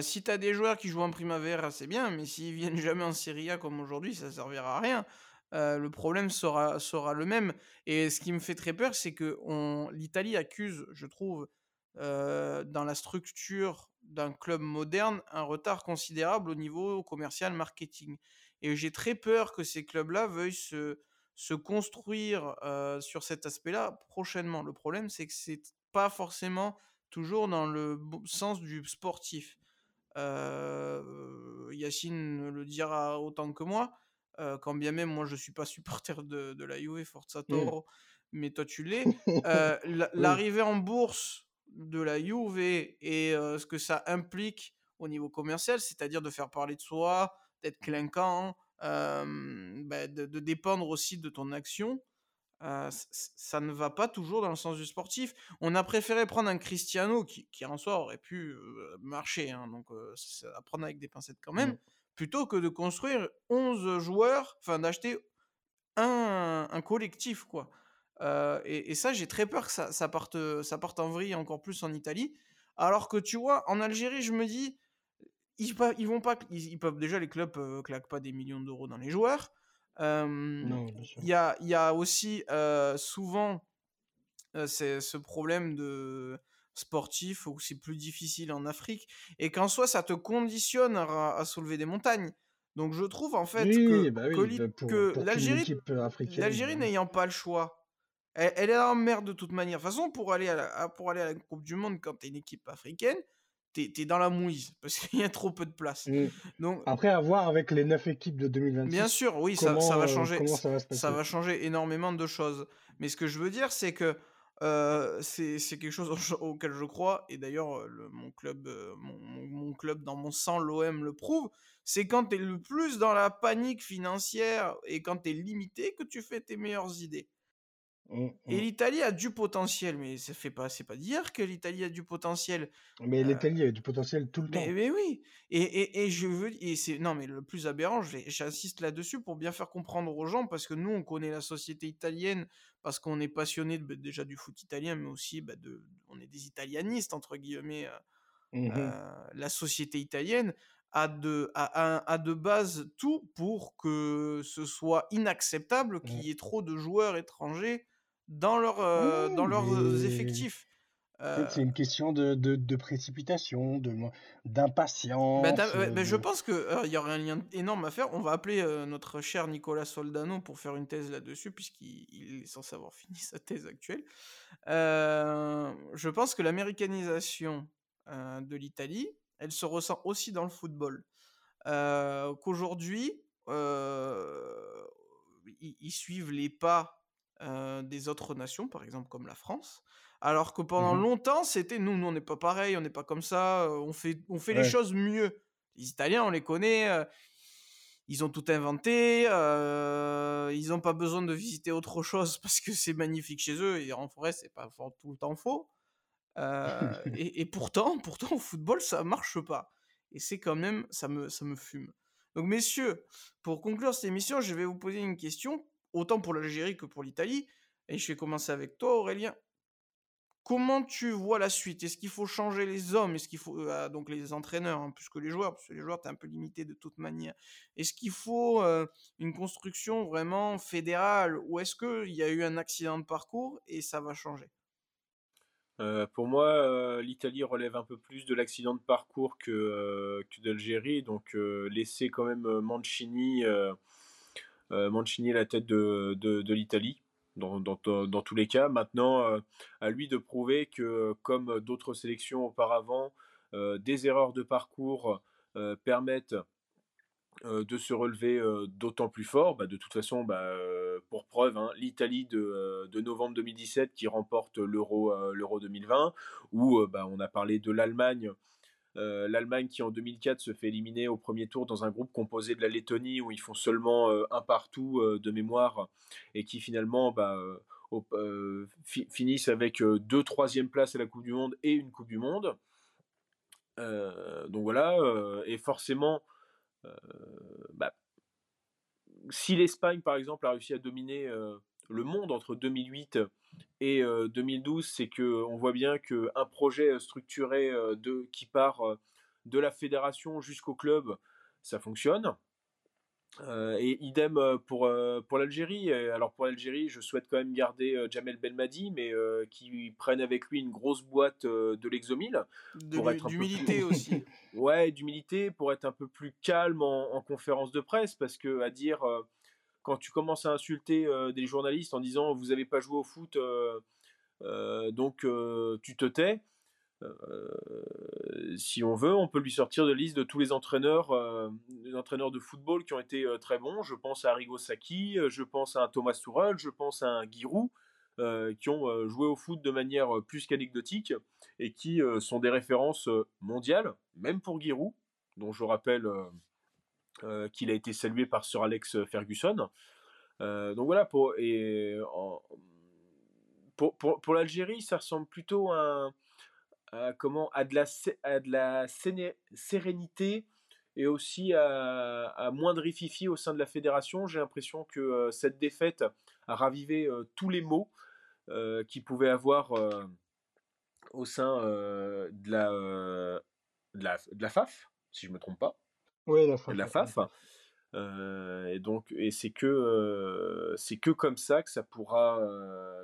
si tu as des joueurs qui jouent en Primavera, c'est bien, mais s'ils viennent jamais en Serie A comme aujourd'hui, ça ne servira à rien. le problème sera, sera le même. Et ce qui me fait très peur, c'est que l'Italie accuse, je trouve, dans la structure d'un club moderne, un retard considérable au niveau commercial marketing. Et j'ai très peur que ces clubs-là veuillent se, se construire sur cet aspect-là prochainement. Le problème, c'est que c'est pas forcément toujours dans le sens du sportif. Yacine le dira autant que moi, quand bien même moi je suis pas supporter de, de la Juve, Forza mmh. Toro, mais toi tu l'es. L'arrivée en bourse de la Juve et ce que ça implique au niveau commercial, c'est-à-dire de faire parler de soi, d'être clinquant, bah, de, de, dépendre aussi de ton action. ça ne va pas toujours dans le sens du sportif. On a préféré prendre un Cristiano qui, qui en soi aurait pu marcher, hein, donc ça à prendre avec des pincettes quand même, mmh. plutôt que de construire 11 joueurs, enfin d'acheter un, un, collectif, quoi. Et, et, ça, j'ai très peur que ça, ça, parte, ça parte en vrille encore plus en Italie. Alors que tu vois, en Algérie, je me dis, ils, ils vont pas, ils, peuvent déjà les clubs euh, claquent pas des millions d'euros dans les joueurs. Il y, a, y a aussi souvent c'est ce problème de sportif où c'est plus difficile en Afrique et qu'en soi ça te conditionne à, soulever des montagnes. Donc je trouve en fait que, bah que, bah l'Algérie, l'Algérie n'ayant pas le choix, elle, est en merde de toute manière. De toute façon, pour aller à la, pour aller à la Coupe du Monde quand tu es une équipe africaine, t'es es dans la mouise parce qu'il y a trop peu de place. Mmh. Donc, Après, à voir avec les 9 équipes de 2026. Bien sûr, oui, ça, ça, va euh, changer. ça, va changer énormément de choses. Mais ce que je veux dire, c'est que euh, c'est quelque chose auquel je crois. Et d'ailleurs, mon club, euh, mon, mon, club dans mon sang, l'OM, le prouve. C'est quand tu es le plus dans la panique financière et quand tu es limité que tu fais tes meilleures idées. Mmh, et mmh. l'Italie a du potentiel, mais ça fait pas, c'est pas dire que l'Italie a du potentiel. Mais euh, l'Italie a du potentiel tout le temps. Mais oui. Et, et, et, je veux, et c'est, non, mais le plus aberrant, j'insiste là-dessus pour bien faire comprendre aux gens, parce que nous, on connaît la société italienne, parce qu'on est passionné de, déjà du foot italien, mais aussi bah, de, on est des italianistes entre guillemets. Euh, mmh euh, la société italienne a de, a, a de base tout pour que ce soit inacceptable qu'il y ait trop de joueurs étrangers dans, leur, euh, dans leurs euh, effectifs. C'est une question de, de, de précipitation, d'impatience. Bah, bah, je pense qu'il il y aurait un lien énorme à faire. On va appeler notre cher Nicolas Soldano pour faire une thèse là-dessus, puisqu'il est censé avoir fini sa thèse actuelle. je pense que l'américanisation de l'Italie, elle se ressent aussi dans le football. Qu'aujourd'hui, ils suivent les pas des autres nations, par exemple comme la France. Alors que pendant mmh longtemps, c'était nous, nous on n'est pas pareil, on n'est pas comme ça, on fait, on fait les choses mieux. Les Italiens, on les connaît, ils ont tout inventé, ils n'ont pas besoin de visiter autre chose parce que c'est magnifique chez eux et en forêt, c'est pas tout le temps faux. et, et, pourtant, pourtant, au football, ça marche pas. Et c'est quand même, ça me, ça me fume. Donc, messieurs, pour conclure cette émission, je vais vous poser une question autant pour l'Algérie que pour l'Italie. Et je vais commencer avec toi, Aurélien. Comment tu vois la suite? Est-ce qu'il faut changer les hommes? Est-ce qu'il faut euh, donc les entraîneurs hein, plus que les joueurs Parce que les joueurs, tu es un peu limité de toute manière. Est-ce qu'il faut euh, une construction vraiment fédérale Ou est-ce qu'il y a eu un accident de parcours et ça va changer? Euh, pour moi, l'Italie relève un peu plus de l'accident de parcours que, que d'Algérie. Donc, laisser quand même Mancini euh, Mancini à la tête de, de, l'Italie. Dans, dans, dans, tous les cas. Maintenant, euh, à lui de prouver que, comme d'autres sélections auparavant, euh, des erreurs de parcours permettent de se relever d'autant plus fort. Bah, de toute façon, bah, pour preuve, hein, l'Italie de, de, novembre 2017 qui remporte l'Euro l'Euro 2020, où bah, on a parlé de l'Allemagne euh, L'Allemagne qui en 2004 se fait éliminer au premier tour dans un groupe composé de la Lettonie où ils font seulement euh, un partout euh, de mémoire et qui finalement bah, finissent avec deux troisième places à la Coupe du Monde et une Coupe du Monde. donc voilà, et forcément, bah, si l'Espagne par exemple a réussi à dominer le monde entre 2008 et 2012, c'est que on voit bien qu'un projet structuré de, qui part de la fédération jusqu'au club, ça fonctionne. et idem pour, pour l'Algérie. Alors pour l'Algérie, je souhaite quand même garder Jamel Belmadi, mais qui prenne avec lui une grosse boîte de l'Exomil. D'humilité aussi. ouais, d'humilité pour être un peu plus calme en, en, conférence de presse, parce que à dire quand tu commences à insulter des journalistes en disant vous n'avez pas joué au foot, donc tu te tais. si on veut, on peut lui sortir de liste de tous les entraîneurs, entraîneurs de football qui ont été très bons. Je pense à Arrigo Sacchi, je pense à un Thomas Tuchel, je pense à un Giroud, qui ont joué au foot de manière plus qu'anecdotique et qui sont des références mondiales, même pour Giroud, dont je rappelle qu'il a été salué par Sir Alex Ferguson. donc voilà, pour, pour, pour, l'Algérie, ça ressemble plutôt à, comment, à de la, à de la sérénité et aussi à, à, moins au sein de la fédération. J'ai l'impression que cette défaite a ravivé tous les maux qui pouvaient avoir au sein de, la, de, la, de la FAF, si je ne me trompe pas. Oui, la FAF. La FAF. et donc, et c'est que c'est que comme ça que ça pourra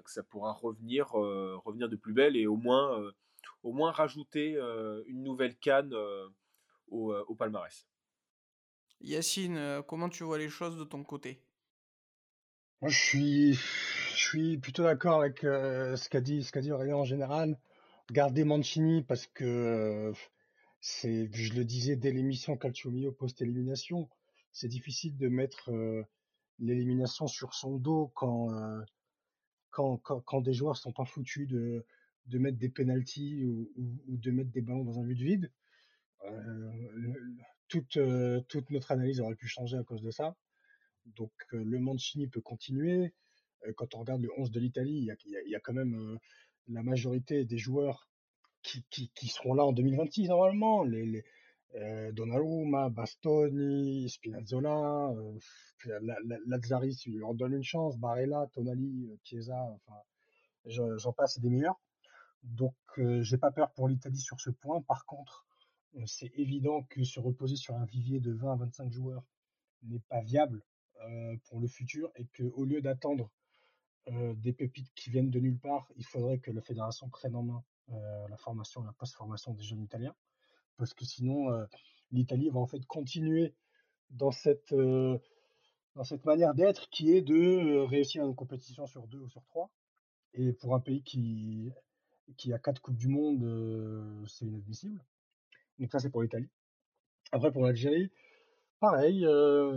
que ça pourra revenir revenir de plus belle et au moins au moins rajouter une nouvelle canne au, au, palmarès. Yacine, comment tu vois les choses de ton côté? Moi, je suis je suis plutôt d'accord avec ce qu'a dit ce qu'a dit Aurélien en général. Garder Mancini parce que c'est, je le disais dès l'émission Calcio Mio post-élimination, c'est difficile de mettre l'élimination sur son dos quand, quand, quand, quand, des joueurs sont pas foutus de, de mettre des penalties ou, ou, de mettre des ballons dans un but vide. toute, toute notre analyse aurait pu changer à cause de ça. Donc le Mancini peut continuer. quand on regarde le 11 de l'Italie, il y a, y, y a, quand même la majorité des joueurs qui, seront là en 2026 normalement. Les, euh, Donnarumma, Bastoni, Spinazzola, euh, Lazzaris, il leur donne une chance, Barella, Tonali, euh, Chiesa, enfin, j'en passe des meilleurs. Donc, j'ai pas peur pour l'Italie sur ce point. Par contre, c'est évident que se reposer sur un vivier de 20 à 25 joueurs n'est pas viable pour le futur et que au lieu d'attendre des pépites qui viennent de nulle part, il faudrait que la fédération prenne en main la formation, la post-formation des jeunes italiens, parce que sinon euh, l'Italie va en fait continuer dans cette euh, dans cette manière d'être qui est de réussir une compétition sur deux ou sur trois. Et pour un pays qui, qui a quatre Coupes du Monde, c'est inadmissible. Donc ça, c'est pour l'Italie. Après, pour l'Algérie, pareil,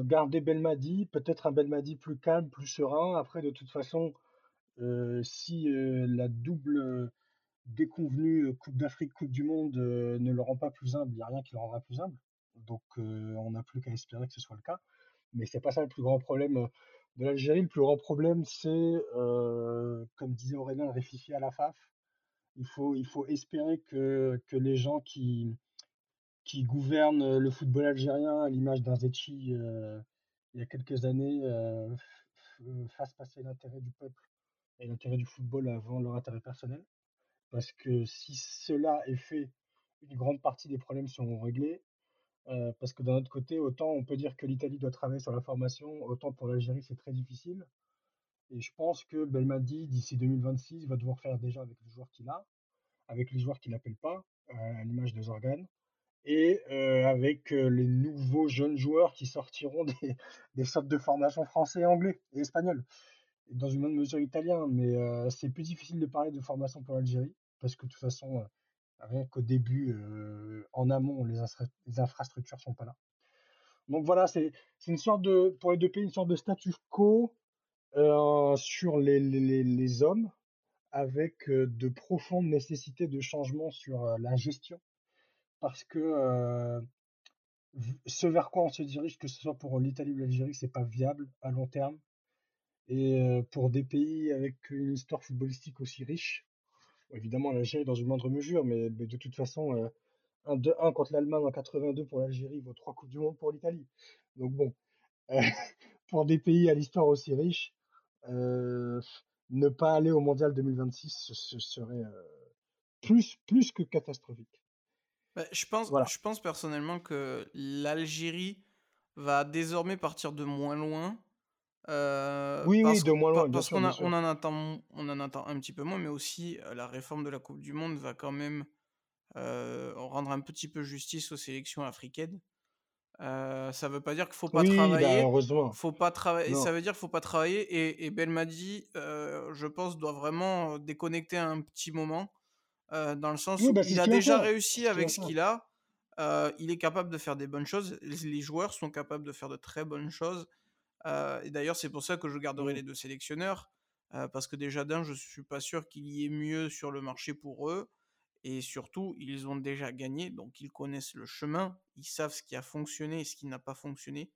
garder Belmadi, peut-être un Belmadi plus calme, plus serein. Après, de toute façon, si la double déconvenu Coupe d'Afrique, Coupe du Monde ne le rend pas plus humble, il n'y a rien qui le rendra plus humble. Donc on n'a plus qu'à espérer que ce soit le cas. Mais c'est pas ça le plus grand problème de l'Algérie. Le plus grand problème, c'est, comme disait Aurélien, réfifier à la FAF. Il faut, espérer que, les gens qui, qui gouvernent le football algérien, à l'image d'un Zetchi il y a quelques années, fassent passer l'intérêt du peuple et l'intérêt du football avant leur intérêt personnel. Parce que si cela est fait, une grande partie des problèmes seront réglés. Parce que d'un autre côté, autant on peut dire que l'Italie doit travailler sur la formation, autant pour l'Algérie c'est très difficile. Et je pense que Belmadi, d'ici 2026, va devoir faire déjà avec les joueurs qu'il a, avec les joueurs qu'il n'appelle pas, à l'image de Zorgan, et avec les nouveaux jeunes joueurs qui sortiront des, des sortes de formation français, anglais et espagnol dans une bonne mesure italien, mais c'est plus difficile de parler de formation pour l'Algérie, parce que de toute façon, euh, rien qu'au début, euh, en amont, les, les, infrastructures sont pas là. Donc voilà, c'est une sorte de, pour les deux pays, une sorte de statu quo sur les, les, les, hommes, avec de profondes nécessités de changement sur la gestion, parce que ce vers quoi on se dirige, que ce soit pour l'Italie ou l'Algérie, c'est pas viable à long terme. Et pour des pays avec une histoire footballistique aussi riche, évidemment l'Algérie dans une moindre mesure, mais, de toute façon, un 2-1 contre l'Allemagne en 82 pour l'Algérie vaut trois Coupes du Monde pour l'Italie. Donc bon, pour des pays à l'histoire aussi riche, ne pas aller au Mondial 2026, ce, serait plus, plus que catastrophique. Bah, je, pense, je pense personnellement que l'Algérie va désormais partir de moins loin euh, oui, oui, de moins loin. Parce qu'on on en, attend, on en attend un petit peu moins, mais aussi euh, la réforme de la Coupe du Monde va quand même euh, rendre un petit peu justice aux sélections africaines. Euh, ça veut pas dire qu'il faut pas Oui, bah, travailler. heureusement. Faut pas travailler. Ça veut dire qu'il faut pas travailler. Et, et Belmadi, euh, je pense, doit vraiment déconnecter un petit moment, dans le sens Oui, où bah, il a déjà réussi avec ce qu'il a. Il est capable de faire des bonnes choses. Les joueurs sont capables de faire de très bonnes choses. Et d'ailleurs, c'est pour ça que je garderai Mm. les deux sélectionneurs, parce que déjà d'un, je suis pas sûr qu'il y ait mieux sur le marché pour eux. Et surtout, ils ont déjà gagné, donc ils connaissent le chemin, ils savent ce qui a fonctionné et ce qui n'a pas fonctionné.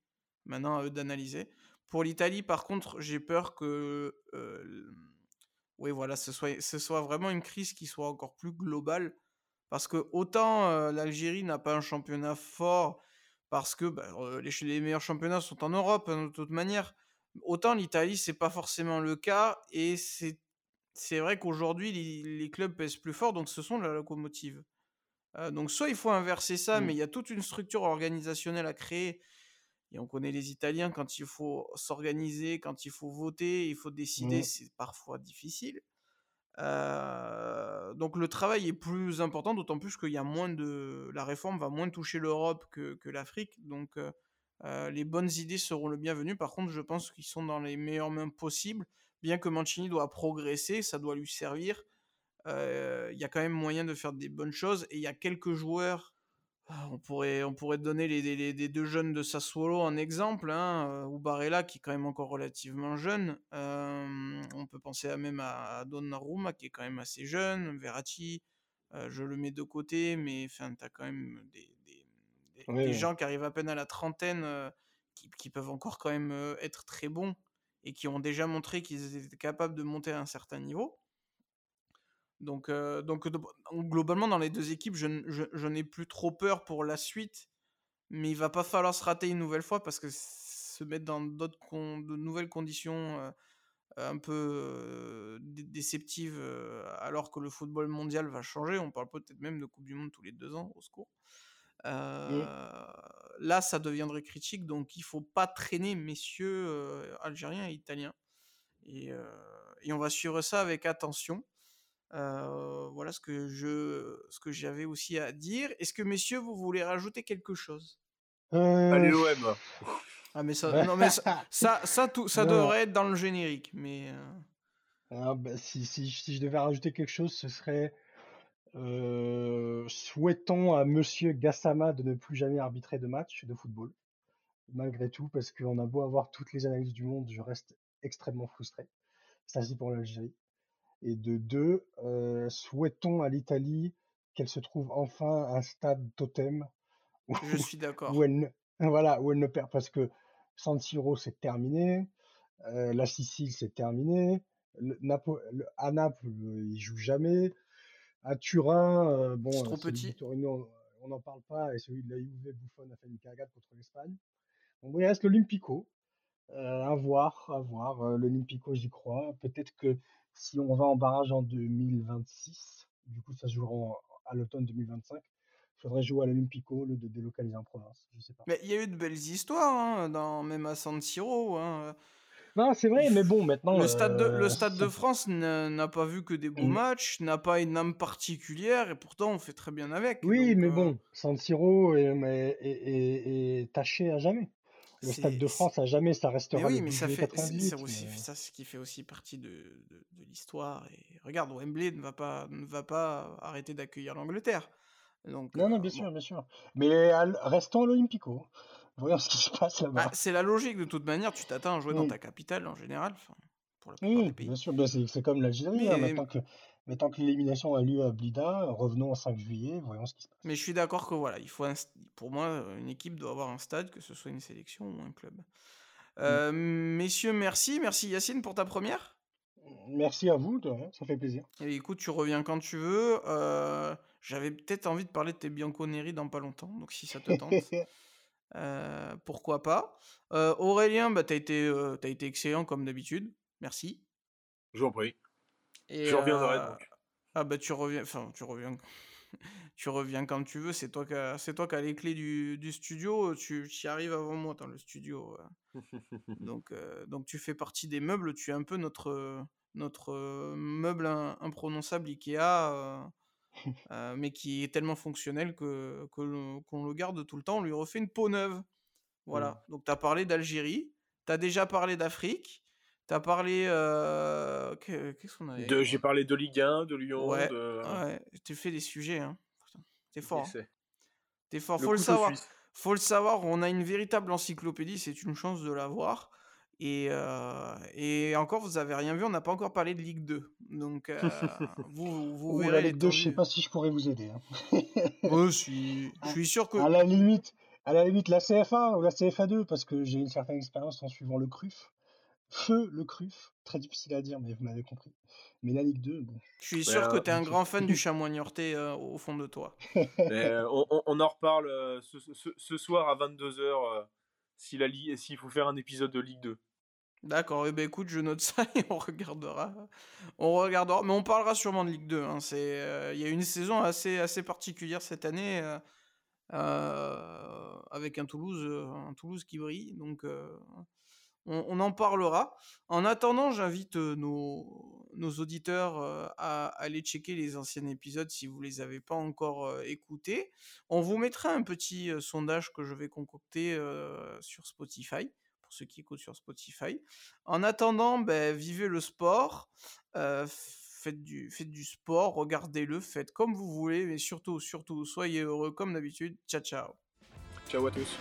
Maintenant, à eux d'analyser. Pour l'Italie, par contre, j'ai peur que, euh, l- oui, voilà, ce soit, ce soit vraiment une crise qui soit encore plus globale, parce que autant euh, l'Algérie n'a pas un championnat fort, parce que bah, euh, les, les meilleurs championnats sont en Europe, hein, de toute manière, autant l'Italie, c'est pas forcément le cas, et c'est c'est vrai qu'aujourd'hui, les, les clubs pèsent plus fort, donc ce sont la locomotive. Euh, donc soit il faut inverser ça, mais Mm. il y a toute une structure organisationnelle à créer. Et on connaît les Italiens, quand il faut s'organiser, quand il faut voter, il faut décider, Mm. c'est parfois difficile. Euh, donc le travail est plus important, d'autant plus qu'il y a moins de... La réforme va moins toucher l'Europe que, que l'Afrique. Donc euh, euh, les bonnes idées seront le bienvenu. Par contre, je pense qu'ils sont dans les meilleures mains possibles. Bien que Mancini doit progresser, ça doit lui servir. Il y a quand même moyen de faire des bonnes choses. Et il y a quelques joueurs on pourrait, on pourrait donner les, les- les deux jeunes de Sassuolo en exemple, hein, euh, ou Barella qui est quand même encore relativement jeune. Euh, on peut penser à même à, Donnarumma qui est quand même assez jeune, Verratti, euh, je le mets de côté, mais enfin, tu as quand même des, des- des- Oui, des oui. gens qui arrivent à peine à la trentaine euh, qui, qui peuvent encore quand même euh, être très bons et qui ont déjà montré qu'ils étaient capables de monter à un certain niveau. Donc, euh, donc globalement, dans les deux équipes, je, n- je- je n'ai plus trop peur pour la suite, mais il va pas falloir se rater une nouvelle fois parce que se mettre dans d'autres con- de nouvelles conditions euh, un peu euh, dé- déceptives alors que le football mondial va changer. On parle peut-être même de Coupe du Monde tous les deux ans, au secours. Mm. Euh, là, ça deviendrait critique, donc il faut pas traîner, messieurs euh, algériens et italiens. Et, euh, et on va suivre ça avec attention. Euh, voilà ce que je, ce que j'avais aussi à dire. Est-ce que messieurs, vous voulez rajouter quelque chose? Allez Euh, l'OM. Ah mais ça, non mais ça, ça, ça, tout, ça Non. devrait être dans le générique. Mais euh, Ah, bah, si, si, si je devais rajouter quelque chose, ce serait euh, souhaitons à Monsieur Gassama de ne plus jamais arbitrer de match de football, malgré tout, parce qu'on a beau avoir toutes les analyses du monde, je reste extrêmement frustré. Ça, c'est pour l'Algérie. Et de deux, euh, souhaitons à l'Italie qu'elle se trouve enfin un stade totem où, je suis d'accord. où elle ne, voilà, où elle ne perd, parce que San Siro, c'est terminé. Euh, la Sicile, c'est terminé. Le, Napo, le- à Naples, il joue jamais. À Turin, euh, bon, C'est trop petit. Torino, on n'en parle pas, et celui de la Juve, Buffon a fait une cagade contre l'Espagne. Bon, il reste l'Olympico. Euh, à voir, à voir. Euh, L'Olympico, j'y crois. Peut-être que si on va en barrage en 2026, du coup, ça se jouera en- à l'automne 2025, il faudrait jouer à l'Olympico lieu de délocaliser en province. Je sais pas. Mais il y a eu de belles histoires, hein, dans, même à San Siro. hein. Non, c'est vrai, mais bon, maintenant, Le stade de, le euh, stade de ça- France n'a pas vu que des beaux Mm. matchs, n'a pas une âme particulière, et pourtant on fait très bien avec. Oui, donc, mais euh, bon, San Siro est, est- est taché à jamais. Le Stade de France à jamais, ça Mais restera oui, mais 12 ça juillet fait, c'est 98. c'est aussi mais- ça ce qui fait aussi partie de, de, de l'histoire. Et regarde, Wembley ne va pas, ne va pas arrêter d'accueillir l'Angleterre. Donc, Non, non, euh, bien bon. sûr, bien sûr. Mais restons à l'Olympico. Voyons ce qui se passe là-bas. Bah, c'est la logique de toute manière. Tu t'attends à jouer dans Oui. ta capitale en général, pour la plupart Oui, des pays. bien sûr, ben, c'est comme l'Algérie. hein, Mais, Maintenant que, maintenant que l'élimination a lieu à Blida, revenons au 5 juillet, voyons ce qui se passe. mais je suis d'accord que voilà, il faut un pour moi, une équipe doit avoir un stade, que ce soit une sélection ou un club. Euh, messieurs, merci, merci Yacine pour ta première. Merci à vous, ça fait plaisir. Et écoute, tu reviens quand tu veux. Euh, J'avais peut-être envie de parler de tes Bianconeri dans pas longtemps, donc si ça te tente, euh, pourquoi pas. Euh, Aurélien, bah, t'as été, euh, t'as été excellent comme d'habitude. Merci. Je vous en prie. Et, Je reviendrai, euh, donc. Ah bah tu reviens, enfin tu reviens, tu reviens quand tu veux. C'est toi qui as, c'est toi qui as les clés du, du studio. Tu y arrives avant moi dans le studio. Donc, euh, donc tu fais partie des meubles. Tu es un peu notre, notre euh, meuble imprononçable Ikea. mais qui est tellement fonctionnel que qu'on le, garde tout le temps. On lui refait une peau neuve. Voilà. Mmh. Donc, tu as parlé d'Algérie, tu as déjà parlé d'Afrique, tu as parlé. Qu'est-ce qu'on a J'ai parlé de Ligue 1, de Lyon. Ouais, ouais. tu fais des sujets. Hein. T'es fort. Hein. T'es fort. Faut le savoir. Faut le savoir, on a une véritable encyclopédie, c'est une chance de l'avoir. Et, et encore, vous avez rien vu, on n'a pas encore parlé de Ligue 2. Donc, vous, vous verrez. La Ligue 2, je sais pas si je pourrais vous aider. Hein. je, suis, je suis sûr que. À la limite, à la limite, la CFA ou la CFA2, parce que j'ai une certaine expérience en suivant le CRUF. Feu le CRUF, très difficile à dire, mais vous m'avez compris. Mais la Ligue 2, bon. Je suis sûr que tu es un grand fan du chamois niortais au fond de toi. on, on, en reparle ce, ce, ce, soir à 22h s'il faut faire un épisode de Ligue 2. D'accord, et eh ben écoute, je note ça et on regardera. On regardera, mais on parlera sûrement de Ligue 2. Hein. C'est, il y a une saison assez, assez particulière cette année, avec un Toulouse, un Toulouse qui brille. Donc, on, en parlera. En attendant, j'invite nos, auditeurs à aller checker les anciens épisodes si vous les avez pas encore écoutés. On vous mettra un petit sondage que je vais concocter sur Spotify ceux qui écoutent sur Spotify. En attendant, ben, vivez le sport, faites, du, faites du sport, regardez-le, faites comme vous voulez, mais surtout, surtout, soyez heureux comme d'habitude. Ciao, ciao. Ciao à tous.